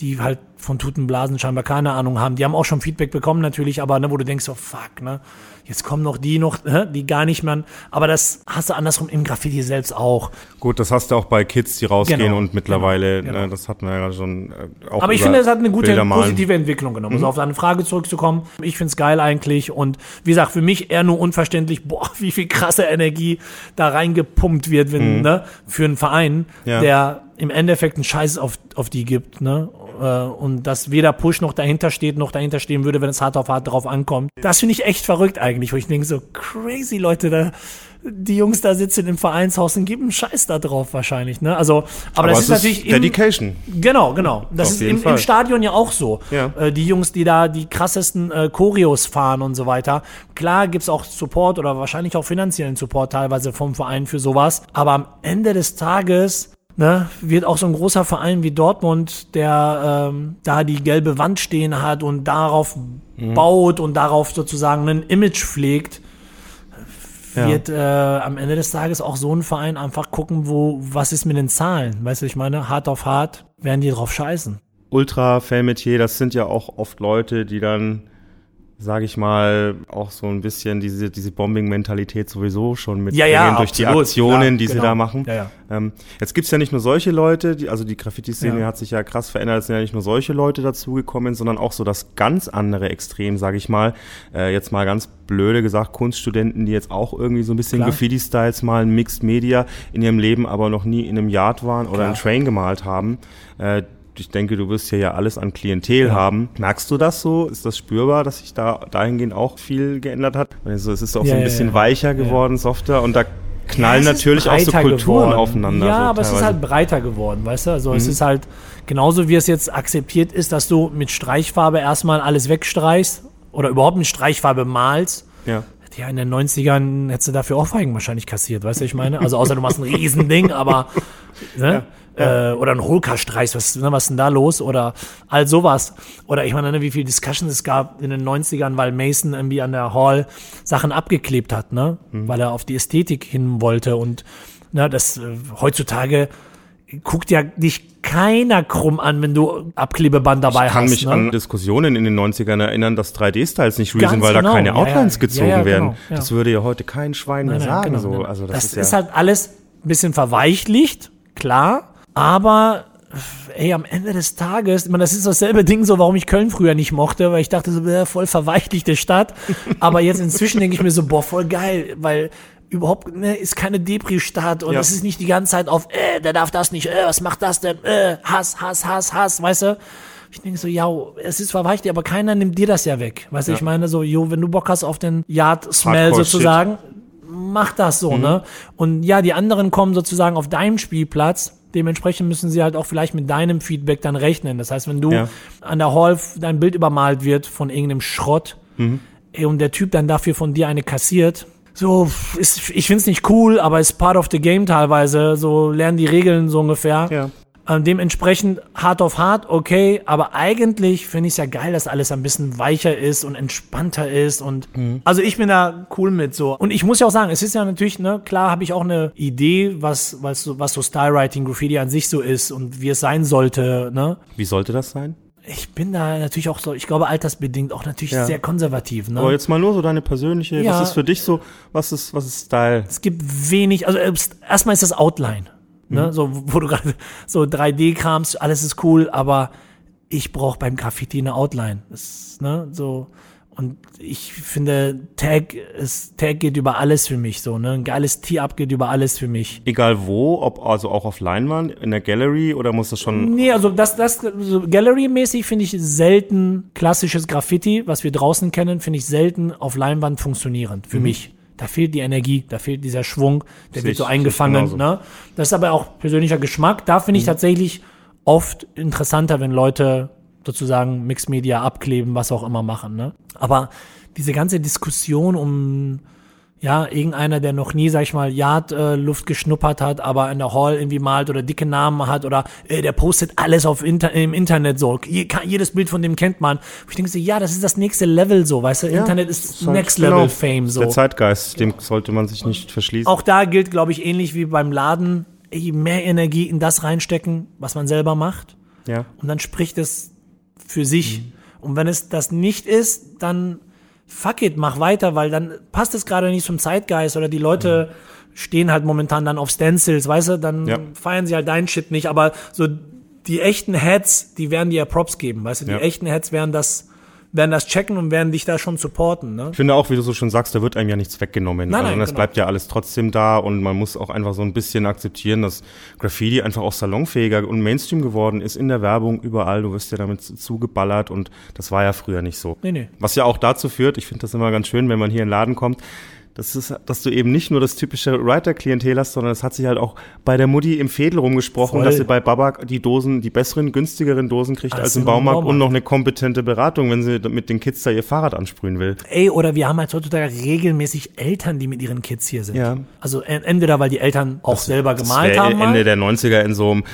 die halt von Tutenblasen scheinbar keine Ahnung haben. Die haben auch schon Feedback bekommen natürlich, aber ne, wo du denkst, so fuck, ne, jetzt kommen noch die noch, ne, die gar nicht mehr. Aber das hast du andersrum im Graffiti selbst auch. Gut, das hast du auch bei Kids, die rausgehen genau, und mittlerweile, genau, genau. Ne, das hatten wir ja schon äh, auch. Aber ich finde, es hat eine gute positive Entwicklung genommen. Mhm. Also auf deine Frage zurückzukommen, ich finde es geil eigentlich und wie gesagt, für mich eher nur unverständlich, boah, wie viel krasse Energie da reingepumpt wird, wenn, mhm. ne, für einen Verein, ja. der im Endeffekt einen Scheiß auf, auf die gibt, ne? Äh, und dass weder Push noch dahinter steht, noch dahinter stehen würde, wenn es hart auf hart drauf ankommt. Das finde ich echt verrückt eigentlich, wo ich denke so, crazy Leute, da, die Jungs da sitzen im Vereinshaus und geben Scheiß da drauf wahrscheinlich, ne? Also, aber, aber das ist natürlich im, Dedication. Genau, genau. Das Auf ist im, im, Stadion ja auch so. Ja. Äh, die Jungs, die da die krassesten äh, Choreos fahren und so weiter. Klar gibt's auch Support oder wahrscheinlich auch finanziellen Support teilweise vom Verein für sowas. Aber am Ende des Tages ne, wird auch so ein großer Verein wie Dortmund, der ähm, da die gelbe Wand stehen hat und darauf mhm. baut und darauf sozusagen ein Image pflegt, wird ja. äh, am Ende des Tages auch so ein Verein einfach gucken, wo, was ist mit den Zahlen? Weißt du, ich meine, hart auf hart werden die drauf scheißen. Ultra-Fan-Metier, das sind ja auch oft Leute, die dann sage ich mal, auch so ein bisschen diese, diese Bombing-Mentalität sowieso schon mit ja, ja, durch absolut. die Aktionen, ja, die genau. sie da machen. Ja. Ähm, jetzt gibt's ja nicht nur solche Leute, die, also die Graffiti-Szene hat sich ja krass verändert, es sind ja nicht nur solche Leute dazugekommen, sondern auch so das ganz andere Extrem, sage ich mal. Äh, jetzt mal ganz blöde gesagt, Kunststudenten, die jetzt auch irgendwie so ein bisschen Graffiti-Styles malen, Mixed Media in ihrem Leben, aber noch nie in einem Yard waren oder Klar. einen Train gemalt haben. Äh, ich denke, du wirst hier ja alles an Klientel ja. haben. Merkst du das so? Ist das spürbar, dass sich da dahingehend auch viel geändert hat? Also es ist auch ja, so ein bisschen ja, weicher geworden, softer und da knallen Ja, es natürlich auch so Kulturen geworden. aufeinander. Ja, so aber es ist teilweise. halt breiter geworden, weißt du? Also es Mhm. ist halt genauso wie es jetzt akzeptiert ist, dass du mit Streichfarbe erstmal alles wegstreichst oder überhaupt mit Streichfarbe malst. Ja. Ja, in den 90ern hättest du dafür Ohrfeigen wahrscheinlich kassiert, weißt du, ich meine? Also außer du machst ein Riesending, aber ne? Äh, oder ein Holka-Streich, was, ne, was ist denn da los? Oder all sowas. Oder ich meine, ne, wie viele Discussions es gab in den 90ern, weil Mason irgendwie an der Hall Sachen abgeklebt hat, ne? Weil er auf die Ästhetik hin wollte. Und ne, das äh, heutzutage guckt ja dich keiner krumm an, wenn du Abklebeband dabei Ich kann hast. mich ne? an Diskussionen in den 90ern erinnern, dass 3D-Styles nicht real Ganz sind, weil genau. da keine Ja, ja. Outlines gezogen Ja, ja, werden. genau. Ja. Das würde ja heute kein Schwein mehr Nein, sagen. genau, so. genau. Also das, das ist, ist, ja, halt alles ein bisschen verweichlicht, klar, aber ey, am Ende des Tages, ich meine, das ist dasselbe Ding so, warum ich Köln früher nicht mochte, weil ich dachte so, äh, voll verweichlichte Stadt, aber jetzt inzwischen denke ich mir so, boah, voll geil, weil überhaupt ne, ist keine Depri-Stadt und Ja. es ist nicht die ganze Zeit auf, äh, der darf das nicht, äh, was macht das denn, äh, Hass, Hass, Hass, Hass, weißt du? Ich denke so, ja, es ist verweichlicht, aber keiner nimmt dir das ja weg. Weißt du, ich meine so, jo, wenn du Bock hast auf den Yard-Smell sozusagen, mach das so, ne? Und ja, die anderen kommen sozusagen auf deinem Spielplatz. Dementsprechend müssen sie halt auch vielleicht mit deinem Feedback dann rechnen. Das heißt, wenn du Ja. an der Hall dein Bild übermalt wird von irgendeinem Schrott ey, und der Typ dann dafür von dir eine kassiert, so, ist, ich find's nicht cool, aber ist part of the game teilweise. So lernen die Regeln so ungefähr. ja. Ähm, dementsprechend hart auf hart, okay, aber eigentlich finde ich es ja geil, dass alles ein bisschen weicher ist und entspannter ist und also ich bin da cool mit so. Und ich muss ja auch sagen, es ist ja natürlich, ne, klar habe ich auch eine Idee, was, was so, was so Stylewriting, Graffiti an sich so ist und wie es sein sollte, ne. Wie sollte das sein? Ich bin da natürlich auch so, ich glaube altersbedingt auch natürlich Ja. sehr konservativ, ne. Aber jetzt mal nur so deine persönliche, Ja. was ist für dich so, was ist, was ist Style? es gibt wenig, also äh, erstmal ist das Outline, ne, so wo du gerade so 3D-Krams, alles ist cool, aber ich brauche beim Graffiti eine Outline, das, ne, so und ich finde Tag ist Tag geht über alles für mich so, ne, ein geiles Tee-Up geht über alles für mich. Egal wo, ob also auch auf Leinwand, in der Gallery oder muss das schon Nee, also das, das so Gallery-mäßig finde ich selten klassisches Graffiti, was wir draußen kennen, finde ich selten auf Leinwand funktionierend Mhm. für mich. Da fehlt die Energie, da fehlt dieser Schwung, der wird so eingefangen. Ne? Das ist aber auch persönlicher Geschmack. Da finde ich Mhm. tatsächlich oft interessanter, wenn Leute sozusagen Mixed Media abkleben, was auch immer machen. Ne? Aber diese ganze Diskussion um ja, irgendeiner, der noch nie, sag ich mal, Yard äh, Luft geschnuppert hat, aber in der Hall irgendwie malt oder dicke Namen hat oder äh, der postet alles auf Inter im Internet so. Je, ka- jedes Bild von dem kennt man. Wo ich denke so, ja, das ist das nächste Level so, weißt du? Internet ist halt- Next genau, Level Fame so. Der Zeitgeist, dem sollte man sich nicht verschließen. Auch da gilt, glaube ich, ähnlich wie beim Laden, ey, mehr Energie in das reinstecken, was man selber macht. ja. Und dann spricht es für sich. Und wenn es das nicht ist, dann fuck it, mach weiter, weil dann passt es gerade nicht zum Zeitgeist oder die Leute stehen halt momentan dann auf Stencils, weißt du, dann Ja. feiern sie halt deinen Shit nicht, aber so die echten Heads, die werden dir ja Props geben, weißt du, die Ja. echten Heads werden das, werden das checken und werden dich da schon supporten, ne? Ich finde auch, wie du so schon sagst, da wird einem ja nichts weggenommen. Nein, also nein, das genau. bleibt ja alles trotzdem da und man muss auch einfach so ein bisschen akzeptieren, dass Graffiti einfach auch salonfähiger und Mainstream geworden ist in der Werbung überall. Du wirst ja damit zugeballert und das war ja früher nicht so. Nee, nee. Was ja auch dazu führt, ich finde das immer ganz schön, wenn man hier in den Laden kommt, das ist, dass du eben nicht nur das typische Writer-Klientel hast, sondern es hat sich halt auch bei der Mutti im Fädel rumgesprochen, Voll. dass sie bei Babak die Dosen, die besseren, günstigeren Dosen kriegt Als als im Baumarkt, Baumarkt. und noch eine kompetente Beratung, wenn sie mit den Kids da ihr Fahrrad ansprühen will. Ey, oder wir haben halt heutzutage regelmäßig Eltern, die mit ihren Kids hier sind. Ja. Also en- entweder, weil die Eltern auch selber Das gemalt haben. Ende mal. der 90er in so einem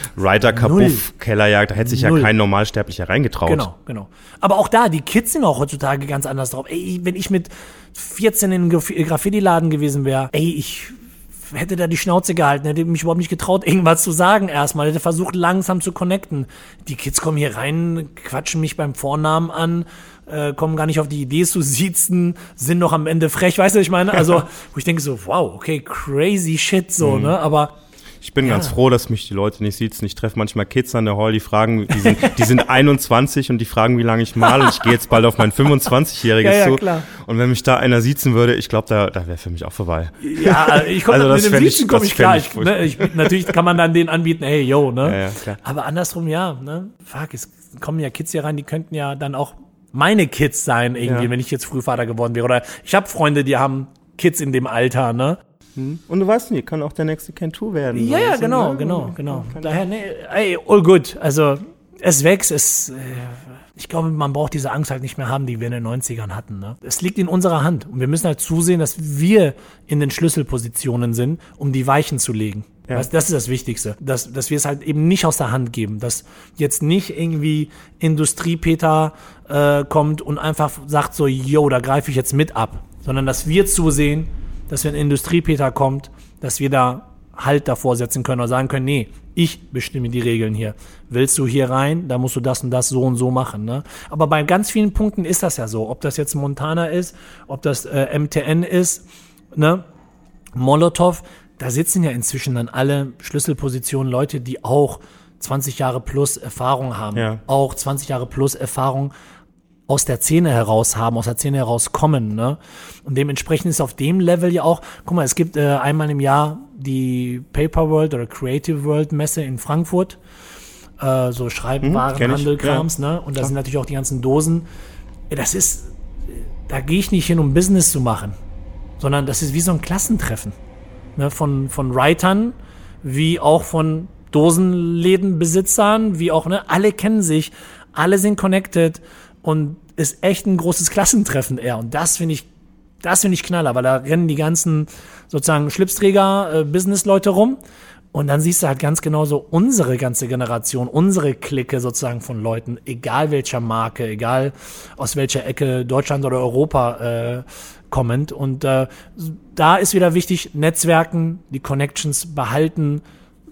Ryder-Kabuff-Kellerjagd, da hätte sich Null. ja kein Normalsterblicher reingetraut. Genau, genau. Aber auch da, die Kids sind auch heutzutage ganz anders drauf. Ey, wenn ich mit 14 in Graf- Graffiti-Laden gewesen wäre, ey, ich hätte da die Schnauze gehalten, hätte mich überhaupt nicht getraut, irgendwas zu sagen erstmal, hätte versucht langsam zu connecten. Die Kids kommen hier rein, quatschen mich beim Vornamen an, äh, kommen gar nicht auf die Idee zu siezen, sind noch am Ende frech, weißt du, was ich meine? Also, wo ich denke so, wow, okay, crazy shit so, ne? Aber Ich bin ganz froh, dass mich die Leute nicht sitzen. Ich treffe manchmal Kids an der Hall, die fragen, die sind, die sind 21 und die fragen, wie lange ich mal und ich gehe jetzt bald auf mein 25-Jähriges Ja, ja, zu. klar. Und wenn mich da einer sitzen würde, ich glaube, da, da wäre für mich auch vorbei. Ja, ich komme Also mit dem Siezen komme ich klar. ich ne, ich, natürlich kann man dann denen anbieten, hey, yo, ne? Ja, ja. Aber andersrum, ja, ne? Fuck, es kommen ja Kids hier rein, die könnten ja dann auch meine Kids sein, irgendwie, Ja. wenn ich jetzt Frühvater geworden wäre. Oder ich habe Freunde, die haben Kids in dem Alter, ne? Hm. Und du weißt nie, kann auch der nächste Cantu werden. Ja, ja, genau, ja, genau, genau. Daher, nee, ey, all good. Also, es wächst, es, äh, ich glaube, man braucht diese Angst halt nicht mehr haben, die wir in den 90ern hatten. Ne? Es liegt in unserer Hand und wir müssen halt zusehen, dass wir in den Schlüsselpositionen sind, um die Weichen zu legen. Ja. Das, das ist das Wichtigste, dass, dass wir es halt eben nicht aus der Hand geben, dass jetzt nicht irgendwie Industriepeter äh, kommt und einfach sagt so, yo, da greife ich jetzt mit ab, sondern dass wir zusehen, dass wenn Industriepeter kommt, dass wir da Halt davor setzen können oder sagen können, nee, ich bestimme die Regeln hier. Willst du hier rein, da musst du das und das so und so machen. Ne? Aber bei ganz vielen Punkten ist das ja so. Ob das jetzt Montana ist, ob das äh, MTN ist, ne? Molotow, da sitzen ja inzwischen dann alle Schlüsselpositionen Leute, die auch 20 Jahre plus Erfahrung haben. Ja. Auch 20 Jahre plus Erfahrung aus der Szene heraus haben, aus der Szene heraus kommen. Ne? Und dementsprechend ist auf dem Level ja auch, guck mal, es gibt äh, einmal im Jahr die Paper World oder Creative World Messe in Frankfurt. Äh, so Schreibwarenhandel, hm, Krams, ja. ne? Und da ja. sind natürlich auch die ganzen Dosen. Das ist, da gehe ich nicht hin, um Business zu machen, sondern das ist wie so ein Klassentreffen. Ne? Von, von Writern, wie auch von Dosenlädenbesitzern, wie auch, ne? Alle kennen sich, alle sind connected und ist echt ein großes Klassentreffen eher. Und das finde ich, das finde ich knaller, weil da rennen die ganzen sozusagen Schlipsträger, äh, Businessleute rum. Und dann siehst du halt ganz genau so unsere ganze Generation, unsere Clique sozusagen von Leuten, egal welcher Marke, egal aus welcher Ecke Deutschland oder Europa äh, kommend. Und äh, da ist wieder wichtig, Netzwerken, die Connections behalten,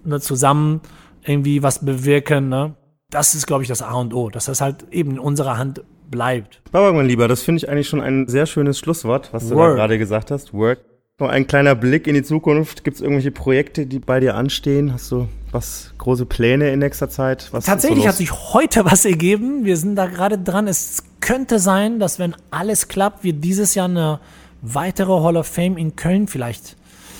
ne, zusammen irgendwie was bewirken. Ne? Das ist, glaube ich, das A und O, dass das halt eben in unserer Hand bleibt. Baba, mein Lieber, das finde ich eigentlich schon ein sehr schönes Schlusswort, was du da gerade gesagt hast. Work. Noch ein kleiner Blick in die Zukunft. Gibt es irgendwelche Projekte, die bei dir anstehen? Hast du was große Pläne in nächster Zeit? Was Tatsächlich so hat sich heute was ergeben. Wir sind da gerade dran. Es könnte sein, dass wenn alles klappt, wir dieses Jahr eine weitere Hall of Fame in Köln vielleicht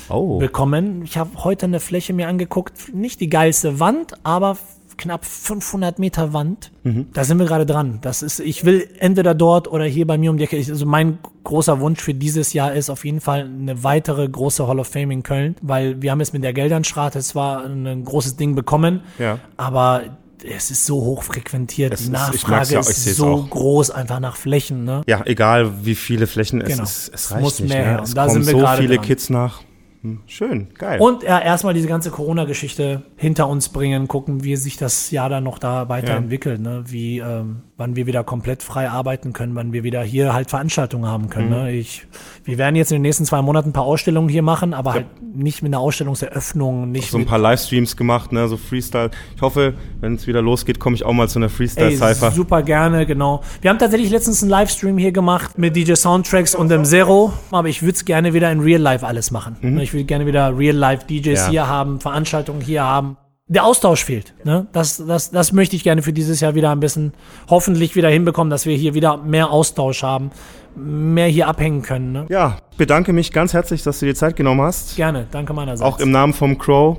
oh. bekommen. Ich habe heute eine Fläche mir angeguckt. Nicht die geilste Wand, aber knapp 500 Meter Wand. Mhm. Da sind wir gerade dran. Das ist, ich will entweder dort oder hier bei mir um die Ecke. Also mein großer Wunsch für dieses Jahr ist auf jeden Fall eine weitere große Hall of Fame in Köln, weil wir haben jetzt mit der Geldernstraße zwar ein großes Ding bekommen, ja. aber es ist so hoch frequentiert. Es die Nachfrage ist, ja, ist so auch. groß einfach nach Flächen. Ne? Ja, egal wie viele Flächen es genau. ist, es reicht es muss nicht. Mehr. Ne? Es da kommen so viele dran. Kids nach. Hm, schön, geil. Und ja, erstmal diese ganze Corona-Geschichte hinter uns bringen, gucken, wie sich das Jahr dann noch da weiterentwickelt, ja. ne? wie ähm, wann wir wieder komplett frei arbeiten können, wann wir wieder hier halt Veranstaltungen haben können. Mhm. Ne? Ich, wir werden jetzt in den nächsten zwei Monaten ein paar Ausstellungen hier machen, aber ja. halt nicht mit einer Ausstellungseröffnung, nicht so ein paar Livestreams gemacht, ne, so Freestyle. Ich hoffe, wenn es wieder losgeht, komme ich auch mal zu einer Freestyle-Cypher. Super gerne, genau. Wir haben tatsächlich letztens einen Livestream hier gemacht mit DJ Soundtracks und dem Zero, aber ich würde es gerne wieder in Real Life alles machen. Mhm. Ich würde gerne wieder Real Life DJs ja. hier haben, Veranstaltungen hier haben der Austausch fehlt. Ne? Das, das, das möchte ich gerne für dieses Jahr wieder ein bisschen hoffentlich wieder hinbekommen, dass wir hier wieder mehr Austausch haben, mehr hier abhängen können. Ne? Ja, bedanke mich ganz herzlich, dass du dir Zeit genommen hast. Gerne, danke meinerseits. Auch im Namen vom Crow.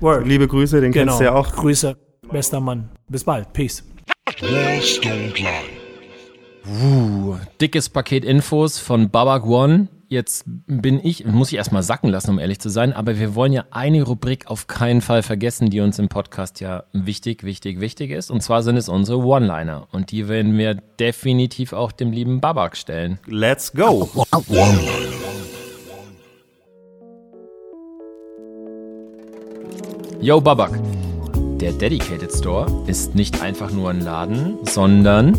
Word. Liebe Grüße, den genau. kennst du ja auch. Grüße, bester Mann. Bis bald. Peace. Uh, dickes Paket Infos von Babak One. Jetzt bin ich, muss ich erstmal sacken lassen, um ehrlich zu sein, aber wir wollen ja eine Rubrik auf keinen Fall vergessen, die uns im Podcast ja wichtig, wichtig, wichtig ist. Und zwar sind es unsere One-Liner. Und die werden wir definitiv auch dem lieben Babak stellen. Let's go! Yo, Babak. Der Dedicated Store ist nicht einfach nur ein Laden, sondern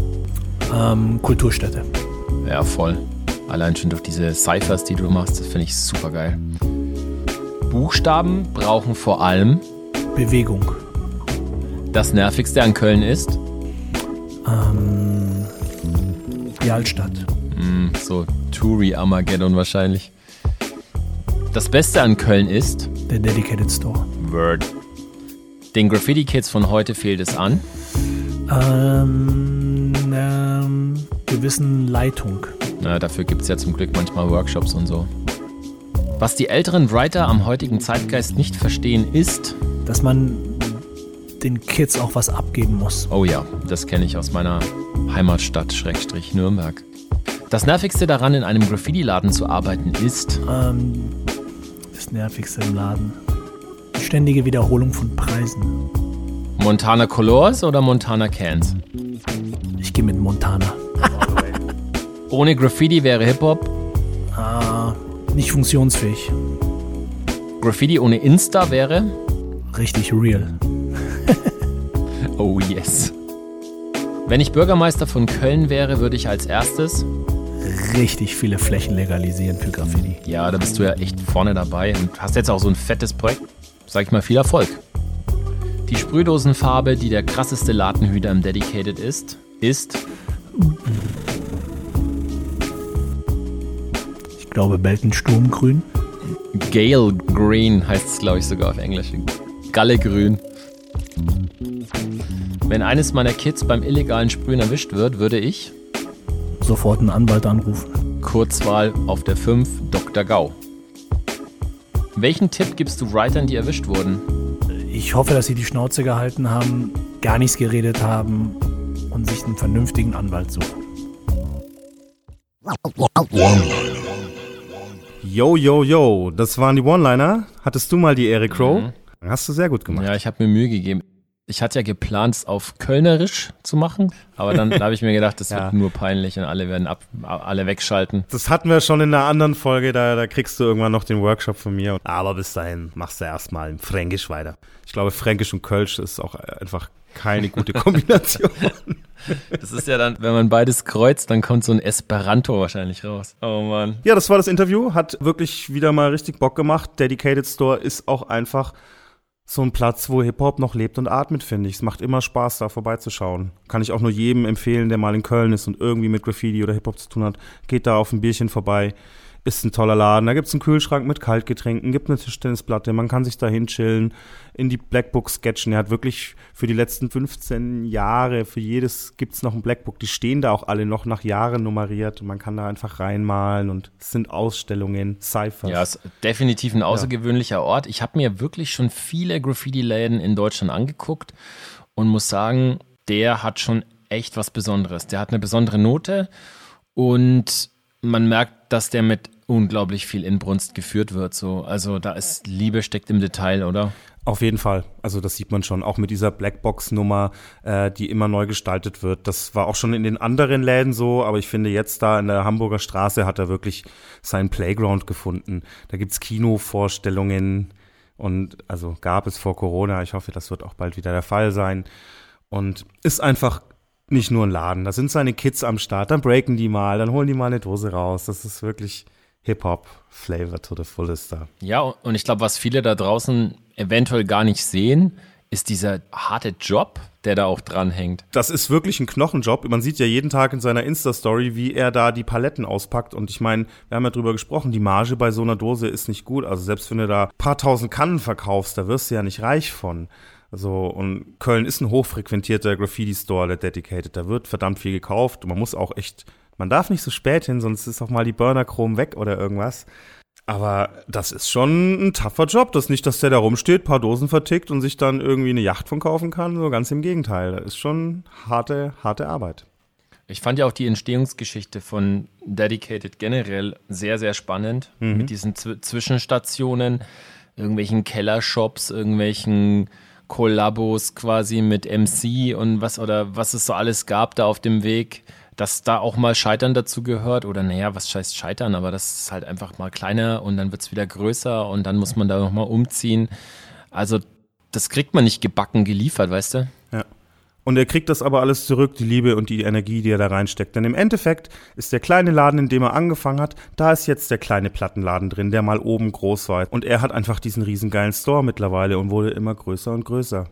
ähm, Kulturstätte. Ja, voll. Allein schon durch diese Cyphers, die du machst, das finde ich super geil. Buchstaben brauchen vor allem Bewegung. Das nervigste an Köln ist? Ähm, die Altstadt. Mm, so Touri Armageddon wahrscheinlich. Das Beste an Köln ist? Der Dedicated Store. Word. Den Graffiti-Kids von heute fehlt es an? Ähm, ähm, gewissen Leitung. Na, dafür gibt es ja zum Glück manchmal Workshops und so. Was die älteren Writer am heutigen Zeitgeist nicht verstehen, ist, dass man den Kids auch was abgeben muss. Oh ja, das kenne ich aus meiner Heimatstadt Schrägstrich Nürnberg. Das nervigste daran, in einem Graffiti-Laden zu arbeiten, ist ähm, das Nervigste im Laden. Ständige Wiederholung von Preisen. Montana Colors oder Montana Cans? Ich gehe mit Montana. Ohne Graffiti wäre Hip-Hop. Ah, nicht funktionsfähig. Graffiti ohne Insta wäre. Richtig real. Oh yes. Wenn ich Bürgermeister von Köln wäre, würde ich als erstes. Richtig viele Flächen legalisieren für Graffiti. Ja, da bist du ja echt vorne dabei und hast jetzt auch so ein fettes Projekt. Sag ich mal viel Erfolg. Die Sprühdosenfarbe, die der krasseste Ladenhüter im Dedicated ist, ist. Ich glaube Beltensturmgrün. Gale Green heißt es, glaube ich, sogar auf Englisch. Gallegrün. Wenn eines meiner Kids beim illegalen Sprühen erwischt wird, würde ich Sofort einen Anwalt anrufen. Kurzwahl auf der 5 Dr. Gau. Welchen Tipp gibst du Writern, die erwischt wurden? Ich hoffe, dass sie die Schnauze gehalten haben, gar nichts geredet haben und sich einen vernünftigen Anwalt suchen. Yo, yo, yo, das waren die One-Liner. Hattest du mal die Ehre, Crow? Hast du sehr gut gemacht. Ja, ich habe mir Mühe gegeben. Ich hatte ja geplant, es auf Kölnerisch zu machen, aber dann da habe ich mir gedacht, das Ja. wird nur peinlich und alle werden ab, alle wegschalten. Das hatten wir schon in einer anderen Folge, da, da kriegst du irgendwann noch den Workshop von mir. Aber bis dahin machst du erstmal in Fränkisch weiter. Ich glaube, Fränkisch und Kölsch ist auch einfach keine gute Kombination. Das ist ja dann, wenn man beides kreuzt, dann kommt so ein Esperanto wahrscheinlich raus. Oh Mann. ja, das war das Interview. Hat wirklich wieder mal richtig Bock gemacht. Dedicated Store ist auch einfach so ein Platz, wo Hip-Hop noch lebt und atmet, finde ich. Es macht immer Spaß, da vorbeizuschauen. Kann ich auch nur jedem empfehlen, der mal in Köln ist und irgendwie mit Graffiti oder Hip-Hop zu tun hat. Geht da auf ein Bierchen vorbei. Ist ein toller Laden. Da gibt's einen Kühlschrank mit Kaltgetränken, gibt eine Tischtennisplatte, man kann sich da hinchillen, in die Blackbook sketchen. Er hat wirklich für die letzten 15 Jahre, für jedes gibt's noch ein Blackbook. Die stehen da auch alle noch nach Jahren nummeriert und man kann da einfach reinmalen und es sind Ausstellungen, Cyphers. Ja, ist definitiv ein außergewöhnlicher Ort. Ich habe mir wirklich schon viele Graffiti-Läden in Deutschland angeguckt und muss sagen, der hat schon echt was Besonderes. Der hat eine besondere Note und man merkt, dass der mit unglaublich viel Inbrunst geführt wird. So. Also da ist Liebe steckt im Detail, oder? Auf jeden Fall. Also das sieht man schon. Auch mit dieser Blackbox-Nummer, äh, die immer neu gestaltet wird. Das war auch schon in den anderen Läden so, aber ich finde jetzt da in der Hamburger Straße hat er wirklich seinen Playground gefunden. Da gibt's Kinovorstellungen und also gab es vor Corona. Ich hoffe, das wird auch bald wieder der Fall sein. Und ist einfach nicht nur ein Laden. Da sind seine Kids am Start, dann breaken die mal, dann holen die mal eine Dose raus. Das ist wirklich Hip-Hop-Flavor to the fullest da. Ja, und ich glaube, was viele da draußen eventuell gar nicht sehen, ist dieser harte Job, der da auch dranhängt. Das ist wirklich ein Knochenjob. Man sieht ja jeden Tag in seiner Insta-Story, wie er da die Paletten auspackt. Und ich meine, wir haben ja drüber gesprochen, die Marge bei so einer Dose ist nicht gut. Also selbst wenn du da ein paar tausend Kannen verkaufst, da wirst du ja nicht reich von. Also, und Köln ist ein hochfrequentierter Graffiti-Store, der Dedicated. Da wird verdammt viel gekauft. Und man muss auch echt, man darf nicht so spät hin, sonst ist auch mal die Burner-Chrom weg oder irgendwas. Aber das ist schon ein tougher Job. Das ist nicht, dass der da rumsteht, paar Dosen vertickt und sich dann irgendwie eine Yacht von kaufen kann. So ganz im Gegenteil. Das ist schon harte, harte Arbeit. Ich fand ja auch die Entstehungsgeschichte von Dedicated generell sehr, sehr spannend. Mit diesen Zw Zwischenstationen, irgendwelchen Kellershops, irgendwelchen Kollabos quasi mit MC und was oder was es so alles gab da auf dem Weg, dass da auch mal Scheitern dazu gehört oder naja, was heißt Scheitern, aber das ist halt einfach mal kleiner und dann wird es wieder größer und dann muss man da nochmal umziehen. Also das kriegt man nicht gebacken geliefert, weißt du? Und er kriegt das aber alles zurück, die Liebe und die Energie, die er da reinsteckt. Denn im Endeffekt ist der kleine Laden, in dem er angefangen hat, da ist jetzt der kleine Plattenladen drin, der mal oben groß war. Und er hat einfach diesen riesengeilen Store mittlerweile und wurde immer größer und größer.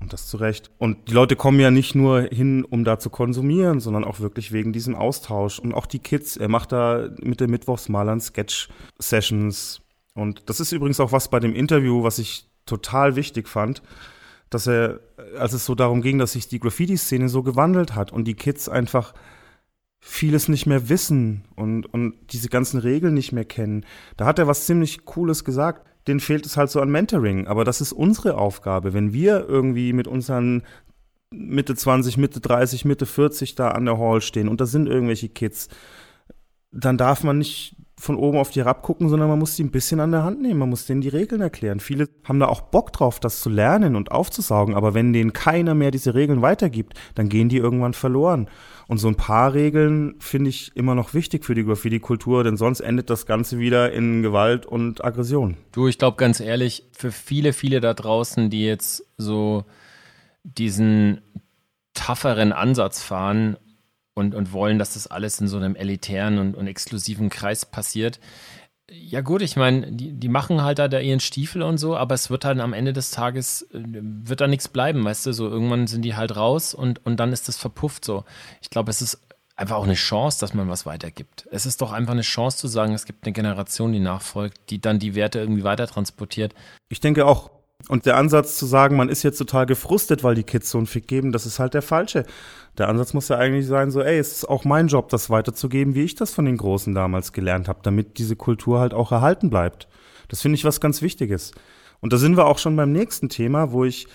Und das zu Recht. Und die Leute kommen ja nicht nur hin, um da zu konsumieren, sondern auch wirklich wegen diesem Austausch. Und auch die Kids, er macht da mit den Mittwochsmalern Sketch-Sessions. Und das ist übrigens auch was bei dem Interview, was ich total wichtig fand, dass er, als es so darum ging, dass sich die Graffiti-Szene so gewandelt hat und die Kids einfach vieles nicht mehr wissen und, und diese ganzen Regeln nicht mehr kennen. Da hat er was ziemlich Cooles gesagt. Den fehlt es halt so an Mentoring. Aber das ist unsere Aufgabe. Wenn wir irgendwie mit unseren Mitte 20, Mitte 30, Mitte 40 da an der Hall stehen und da sind irgendwelche Kids, dann darf man nicht von oben auf die herab gucken, sondern man muss die ein bisschen an der Hand nehmen. Man muss denen die Regeln erklären. Viele haben da auch Bock drauf, das zu lernen und aufzusaugen. Aber wenn denen keiner mehr diese Regeln weitergibt, dann gehen die irgendwann verloren. Und so ein paar Regeln finde ich immer noch wichtig für die Graffiti-Kultur, denn sonst endet das Ganze wieder in Gewalt und Aggression. Du, ich glaube ganz ehrlich, für viele, viele da draußen, die jetzt so diesen tougheren Ansatz fahren und, und wollen, dass das alles in so einem elitären und, und exklusiven Kreis passiert. Ja gut, ich meine, die, die machen halt da ihren Stiefel und so, aber es wird halt am Ende des Tages, äh, wird da nichts bleiben, weißt du, so irgendwann sind die halt raus und, und dann ist das verpufft so. Ich glaube, es ist einfach auch eine Chance, dass man was weitergibt. Es ist doch einfach eine Chance zu sagen, es gibt eine Generation, die nachfolgt, die dann die Werte irgendwie weiter transportiert. Ich denke auch, und der Ansatz zu sagen, man ist jetzt total gefrustet, weil die Kids so einen Fick geben, das ist halt der falsche. Der Ansatz muss ja eigentlich sein, so, ey, es ist auch mein Job, das weiterzugeben, wie ich das von den Großen damals gelernt habe, damit diese Kultur halt auch erhalten bleibt. Das finde ich was ganz Wichtiges. Und da sind wir auch schon beim nächsten Thema, wo ich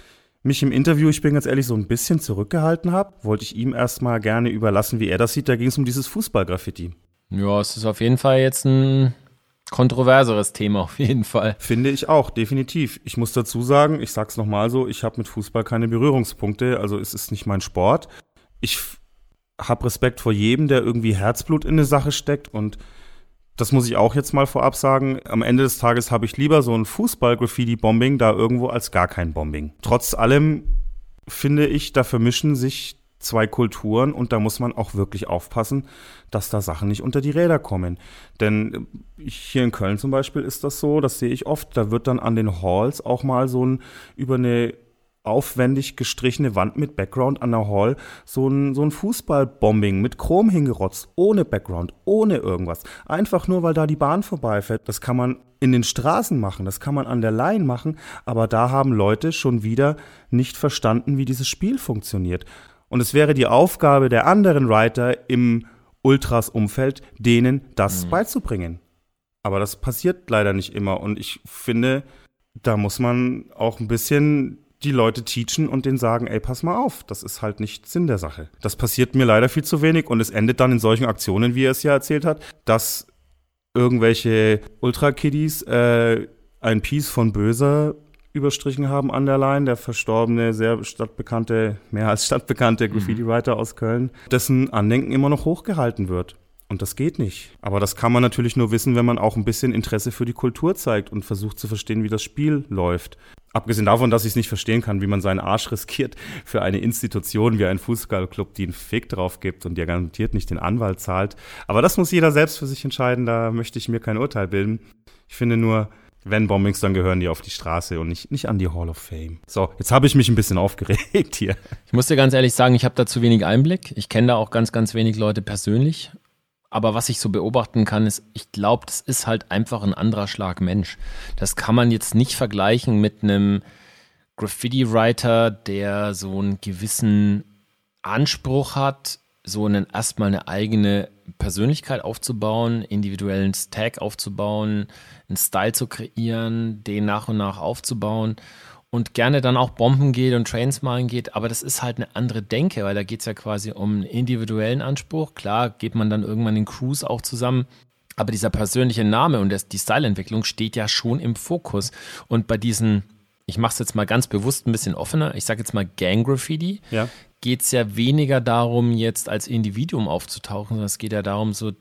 mich im Interview, ich bin ganz ehrlich, so ein bisschen zurückgehalten habe. Wollte ich ihm erstmal gerne überlassen, wie er das sieht. Da ging es um dieses Fußballgraffiti. Ja, es ist auf jeden Fall jetzt ein kontroverseres Thema auf jeden Fall. Finde ich auch, definitiv. Ich muss dazu sagen, ich sag's nochmal so, ich habe mit Fußball keine Berührungspunkte, also es ist nicht mein Sport. Ich habe Respekt vor jedem, der irgendwie Herzblut in eine Sache steckt und das muss ich auch jetzt mal vorab sagen. Am Ende des Tages habe ich lieber so ein Fußball-Graffiti-Bombing da irgendwo als gar kein Bombing. Trotz allem finde ich, da vermischen sich zwei Kulturen und da muss man auch wirklich aufpassen, dass da Sachen nicht unter die Räder kommen. Denn äh, hier in Köln zum Beispiel ist das so, das sehe ich oft, da wird dann an den Halls auch mal so ein über eine aufwendig gestrichene Wand mit Background an der Hall so ein, so ein Fußballbombing mit Chrom hingerotzt, ohne Background, ohne irgendwas. Einfach nur, weil da die Bahn vorbeifährt. Das kann man in den Straßen machen, das kann man an der Line machen, aber da haben Leute schon wieder nicht verstanden, wie dieses Spiel funktioniert. Und es wäre die Aufgabe der anderen Writer im Ultras-Umfeld, denen das mhm. beizubringen. Aber das passiert leider nicht immer. Und ich finde, da muss man auch ein bisschen die Leute teachen und denen sagen, ey, pass mal auf, das ist halt nicht Sinn der Sache. Das passiert mir leider viel zu wenig und es endet dann in solchen Aktionen, wie er es ja erzählt hat, dass irgendwelche Ultra-Kiddies äh, ein Piece von Böser überstrichen haben an der Line, der verstorbene, sehr stadtbekannte, mehr als stadtbekannte mhm. Graffiti-Writer aus Köln, dessen Andenken immer noch hochgehalten wird. Und das geht nicht. Aber das kann man natürlich nur wissen, wenn man auch ein bisschen Interesse für die Kultur zeigt und versucht zu verstehen, wie das Spiel läuft. Abgesehen davon, dass ich es nicht verstehen kann, wie man seinen Arsch riskiert für eine Institution wie ein Fußballclub, die einen Fick drauf gibt und dir garantiert nicht den Anwalt zahlt. Aber das muss jeder selbst für sich entscheiden, da möchte ich mir kein Urteil bilden. Ich finde nur, wenn Bombings, dann gehören die auf die Straße und nicht, nicht an die Hall of Fame. So, jetzt habe ich mich ein bisschen aufgeregt hier. Ich muss dir ganz ehrlich sagen, ich habe da zu wenig Einblick. Ich kenne da auch ganz, ganz wenig Leute persönlich. Aber was ich so beobachten kann, ist, ich glaube, das ist halt einfach ein anderer Schlag Mensch. Das kann man jetzt nicht vergleichen mit einem Graffiti-Writer, der so einen gewissen Anspruch hat, so einen erstmal eine eigene Persönlichkeit aufzubauen, individuellen Tag aufzubauen, einen Style zu kreieren, den nach und nach aufzubauen und gerne dann auch Bomben geht und Trains malen geht, aber das ist halt eine andere Denke, weil da geht es ja quasi um einen individuellen Anspruch. Klar geht man dann irgendwann in Crews auch zusammen, aber dieser persönliche Name und die Styleentwicklung steht ja schon im Fokus. Und bei diesen, ich mache es jetzt mal ganz bewusst ein bisschen offener, ich sage jetzt mal Gang Graffiti, ja geht es ja weniger darum, jetzt als Individuum aufzutauchen, sondern es geht ja darum, so,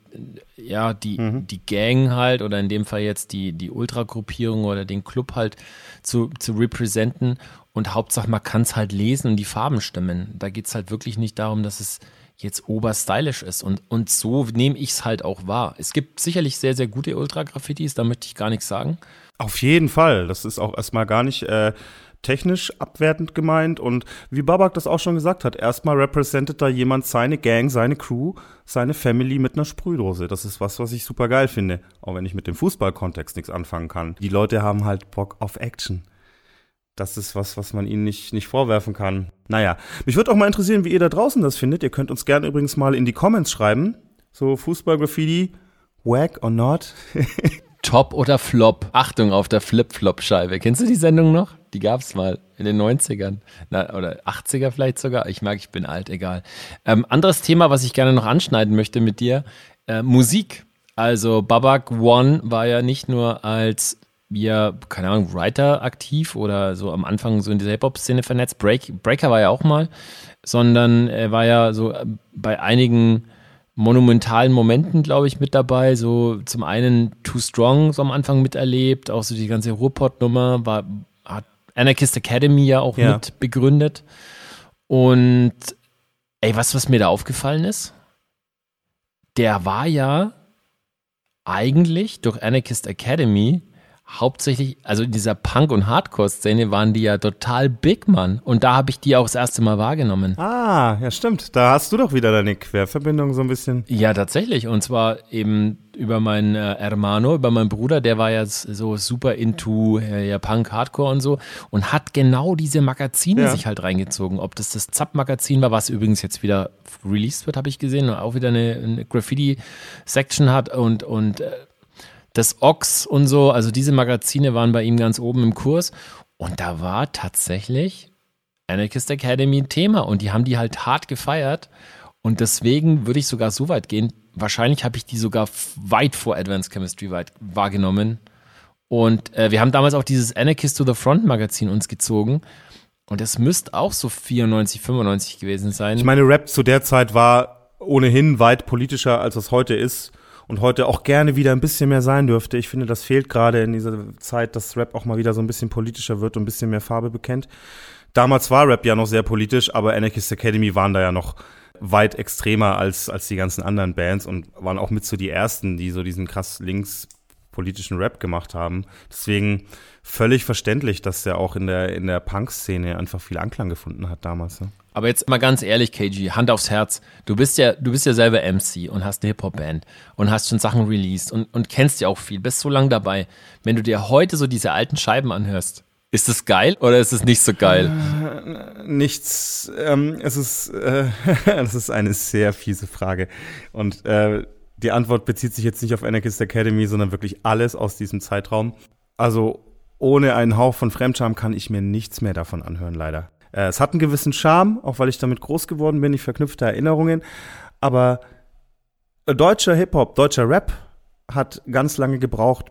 ja, die, mhm. die Gang halt oder in dem Fall jetzt die, die Ultragruppierung oder den Club halt zu, zu representen und Hauptsache man kann es halt lesen und die Farben stimmen. Da geht es halt wirklich nicht darum, dass es jetzt oberstylisch ist und, und so nehme ich es halt auch wahr. Es gibt sicherlich sehr, sehr gute Ultra-Graffitis, da möchte ich gar nichts sagen. Auf jeden Fall, das ist auch erstmal gar nicht... Äh technisch abwertend gemeint und wie Babak das auch schon gesagt hat, erstmal repräsentiert da jemand seine Gang, seine Crew, seine Family mit einer Sprühdose. Das ist was, was ich super geil finde, auch wenn ich mit dem Fußballkontext nichts anfangen kann. Die Leute haben halt Bock auf Action. Das ist was, was man ihnen nicht, nicht vorwerfen kann. Naja, mich würde auch mal interessieren, wie ihr da draußen das findet. Ihr könnt uns gerne übrigens mal in die Comments schreiben. So Fußball-Graffiti, whack or not. Top oder Flop? Achtung auf der Flip-Flop-Scheibe. Kennst du die Sendung noch? Die gab es mal in den 90ern Na, oder 80er vielleicht sogar. Ich mag, ich bin alt, egal. Ähm, anderes Thema, was ich gerne noch anschneiden möchte mit dir, äh, Musik. Also Babak One war ja nicht nur als ja, keine Ahnung, Writer aktiv oder so am Anfang so in dieser Hip-Hop-Szene vernetzt. Break, Breaker war ja auch mal, sondern er war ja so äh, bei einigen monumentalen Momenten, glaube ich, mit dabei. So zum einen Too Strong so am Anfang miterlebt, auch so die ganze Ruhrpott-Nummer, war, Anarchist Academy ja auch ja. mit begründet. Und ey, was, was mir da aufgefallen ist? Der war ja eigentlich durch Anarchist Academy hauptsächlich, also in dieser Punk- und Hardcore-Szene waren die ja total big, Mann. Und da habe ich die auch das erste Mal wahrgenommen. Ah, ja, stimmt. Da hast du doch wieder deine Querverbindung so ein bisschen. Ja, tatsächlich. Und zwar eben über meinen äh, Hermano, über meinen Bruder, der war ja so super into äh, ja, Punk, Hardcore und so und hat genau diese Magazine ja. sich halt reingezogen. Ob das das Zapp-Magazin war, was übrigens jetzt wieder released wird, habe ich gesehen, und auch wieder eine, eine Graffiti-Section hat und, und äh, das Ox und so, also diese Magazine waren bei ihm ganz oben im Kurs. Und da war tatsächlich Anarchist Academy ein Thema und die haben die halt hart gefeiert. Und deswegen würde ich sogar so weit gehen, wahrscheinlich habe ich die sogar weit vor Advanced Chemistry weit wahrgenommen. Und äh, wir haben damals auch dieses Anarchist to the Front Magazin uns gezogen. Und es müsste auch so 94, 95 gewesen sein. Ich meine, Rap zu der Zeit war ohnehin weit politischer, als es heute ist und heute auch gerne wieder ein bisschen mehr sein dürfte. Ich finde, das fehlt gerade in dieser Zeit, dass Rap auch mal wieder so ein bisschen politischer wird und ein bisschen mehr Farbe bekennt. Damals war Rap ja noch sehr politisch, aber Anarchist Academy waren da ja noch weit extremer als, als die ganzen anderen Bands und waren auch mit so die ersten, die so diesen krass linkspolitischen Rap gemacht haben. Deswegen völlig verständlich, dass der auch in der, in der Punk-Szene einfach viel Anklang gefunden hat damals. Ne? Aber jetzt mal ganz ehrlich, KG, Hand aufs Herz. Du bist ja, du bist ja selber MC und hast eine Hip-Hop-Band und hast schon Sachen released und, und kennst ja auch viel, bist so lange dabei. Wenn du dir heute so diese alten Scheiben anhörst, ist das geil oder ist es nicht so geil? Äh, nichts. Ähm, es ist, äh, das ist eine sehr fiese Frage. Und äh, die Antwort bezieht sich jetzt nicht auf Anarchist Academy, sondern wirklich alles aus diesem Zeitraum. Also ohne einen Hauch von Fremdscham kann ich mir nichts mehr davon anhören, leider. Äh, es hat einen gewissen Charme, auch weil ich damit groß geworden bin. Ich verknüpfte Erinnerungen. Aber deutscher Hip-Hop, deutscher Rap hat ganz lange gebraucht,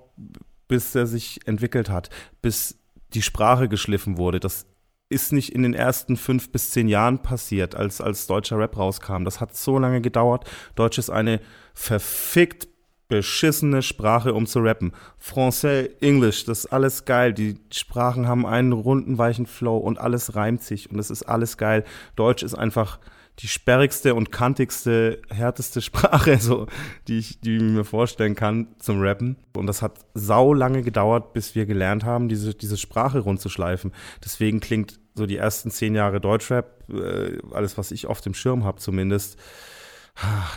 bis er sich entwickelt hat, bis die Sprache geschliffen wurde. Das ist nicht in den ersten fünf bis zehn Jahren passiert, als, als deutscher Rap rauskam. Das hat so lange gedauert. Deutsch ist eine verfickt beschissene Sprache, um zu rappen. Français, Englisch, das ist alles geil. Die Sprachen haben einen runden, weichen Flow und alles reimt sich und es ist alles geil. Deutsch ist einfach die sperrigste und kantigste, härteste Sprache, so, die ich, die ich mir vorstellen kann zum Rappen. Und das hat sau lange gedauert, bis wir gelernt haben, diese, diese Sprache rundzuschleifen. Deswegen klingt so die ersten zehn Jahre Deutschrap, äh, alles, was ich auf dem Schirm habe zumindest,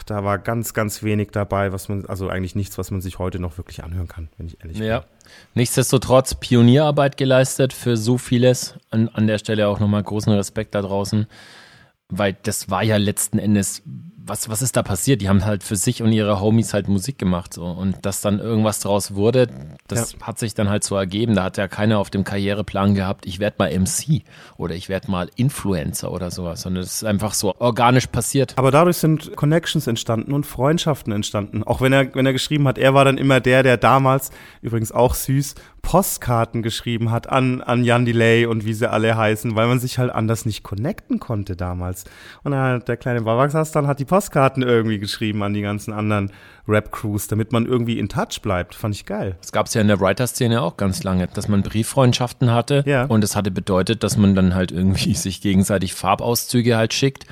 da war ganz, ganz wenig dabei, was man, also eigentlich nichts, was man sich heute noch wirklich anhören kann, wenn ich ehrlich bin. Ja. Nichtsdestotrotz Pionierarbeit geleistet für so vieles. An, an der Stelle auch nochmal großen Respekt da draußen, weil das war ja letzten Endes was, was ist da passiert? Die haben halt für sich und ihre Homies halt Musik gemacht. So. Und dass dann irgendwas draus wurde, das ja. hat sich dann halt so ergeben. Da hat ja keiner auf dem Karriereplan gehabt, ich werde mal MC oder ich werde mal Influencer oder sowas, sondern es ist einfach so organisch passiert. Aber dadurch sind Connections entstanden und Freundschaften entstanden. Auch wenn er, wenn er geschrieben hat, er war dann immer der, der damals, übrigens auch süß, Postkarten geschrieben hat an, an Jan Delay und wie sie alle heißen, weil man sich halt anders nicht connecten konnte damals. Und dann der kleine Babaxas dann hat die Postkarten irgendwie geschrieben an die ganzen anderen Rap-Crews, damit man irgendwie in Touch bleibt. Fand ich geil. Das gab es ja in der Writer-Szene auch ganz lange, dass man Brieffreundschaften hatte. Ja. Und es hatte bedeutet, dass man dann halt irgendwie sich gegenseitig Farbauszüge halt schickt.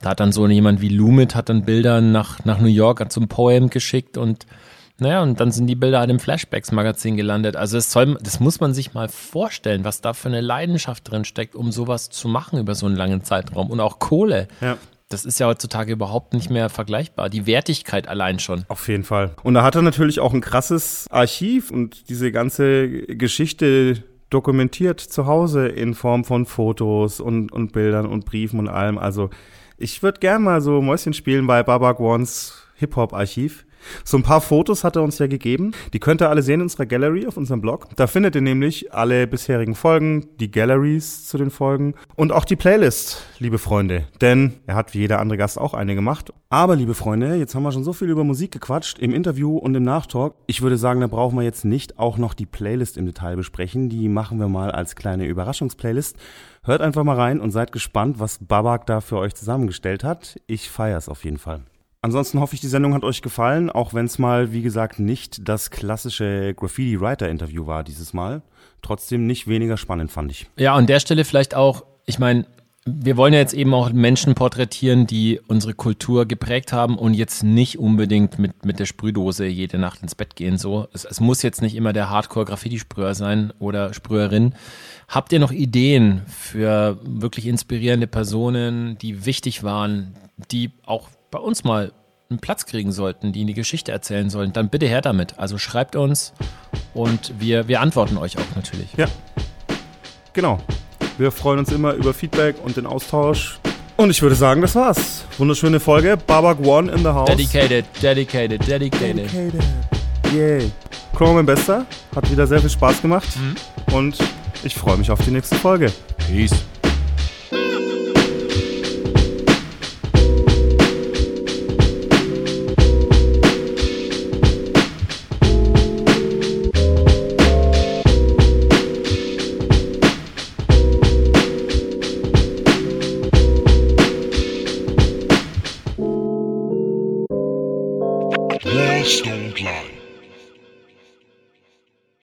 Da hat dann so jemand wie Lumit hat dann Bilder nach, nach New York zum Poem geschickt und naja, und dann sind die Bilder halt im Flashbacks-Magazin gelandet. Also das, soll, das muss man sich mal vorstellen, was da für eine Leidenschaft drin steckt, um sowas zu machen über so einen langen Zeitraum. Und auch Kohle. Ja. Das ist ja heutzutage überhaupt nicht mehr vergleichbar. Die Wertigkeit allein schon. Auf jeden Fall. Und da hat er natürlich auch ein krasses Archiv und diese ganze Geschichte dokumentiert zu Hause in Form von Fotos und, und Bildern und Briefen und allem. Also ich würde gern mal so Mäuschen spielen bei Babak Ones Hip-Hop-Archiv. So ein paar Fotos hat er uns ja gegeben. Die könnt ihr alle sehen in unserer Gallery auf unserem Blog. Da findet ihr nämlich alle bisherigen Folgen, die Galleries zu den Folgen und auch die Playlist, liebe Freunde. Denn er hat wie jeder andere Gast auch eine gemacht. Aber, liebe Freunde, jetzt haben wir schon so viel über Musik gequatscht im Interview und im Nachtalk. Ich würde sagen, da brauchen wir jetzt nicht auch noch die Playlist im Detail besprechen. Die machen wir mal als kleine Überraschungsplaylist. Hört einfach mal rein und seid gespannt, was Babak da für euch zusammengestellt hat. Ich feiere es auf jeden Fall. Ansonsten hoffe ich, die Sendung hat euch gefallen, auch wenn es mal, wie gesagt, nicht das klassische Graffiti-Writer-Interview war dieses Mal. Trotzdem nicht weniger spannend, fand ich. Ja, an der Stelle vielleicht auch, ich meine, wir wollen ja jetzt eben auch Menschen porträtieren, die unsere Kultur geprägt haben und jetzt nicht unbedingt mit, mit der Sprühdose jede Nacht ins Bett gehen. So, es, es muss jetzt nicht immer der Hardcore-Graffiti-Sprüher sein oder Sprüherin. Habt ihr noch Ideen für wirklich inspirierende Personen, die wichtig waren, die auch bei uns mal einen Platz kriegen sollten, die in die Geschichte erzählen sollen, dann bitte her damit. Also schreibt uns und wir, wir antworten euch auch natürlich. Ja. Genau. Wir freuen uns immer über Feedback und den Austausch. Und ich würde sagen, das war's. Wunderschöne Folge. Babak One in the house. Dedicated, dedicated, dedicated. Dedicated. Yay. Chrome mein Bester. Hat wieder sehr viel Spaß gemacht. Mhm. Und ich freue mich auf die nächste Folge. Peace.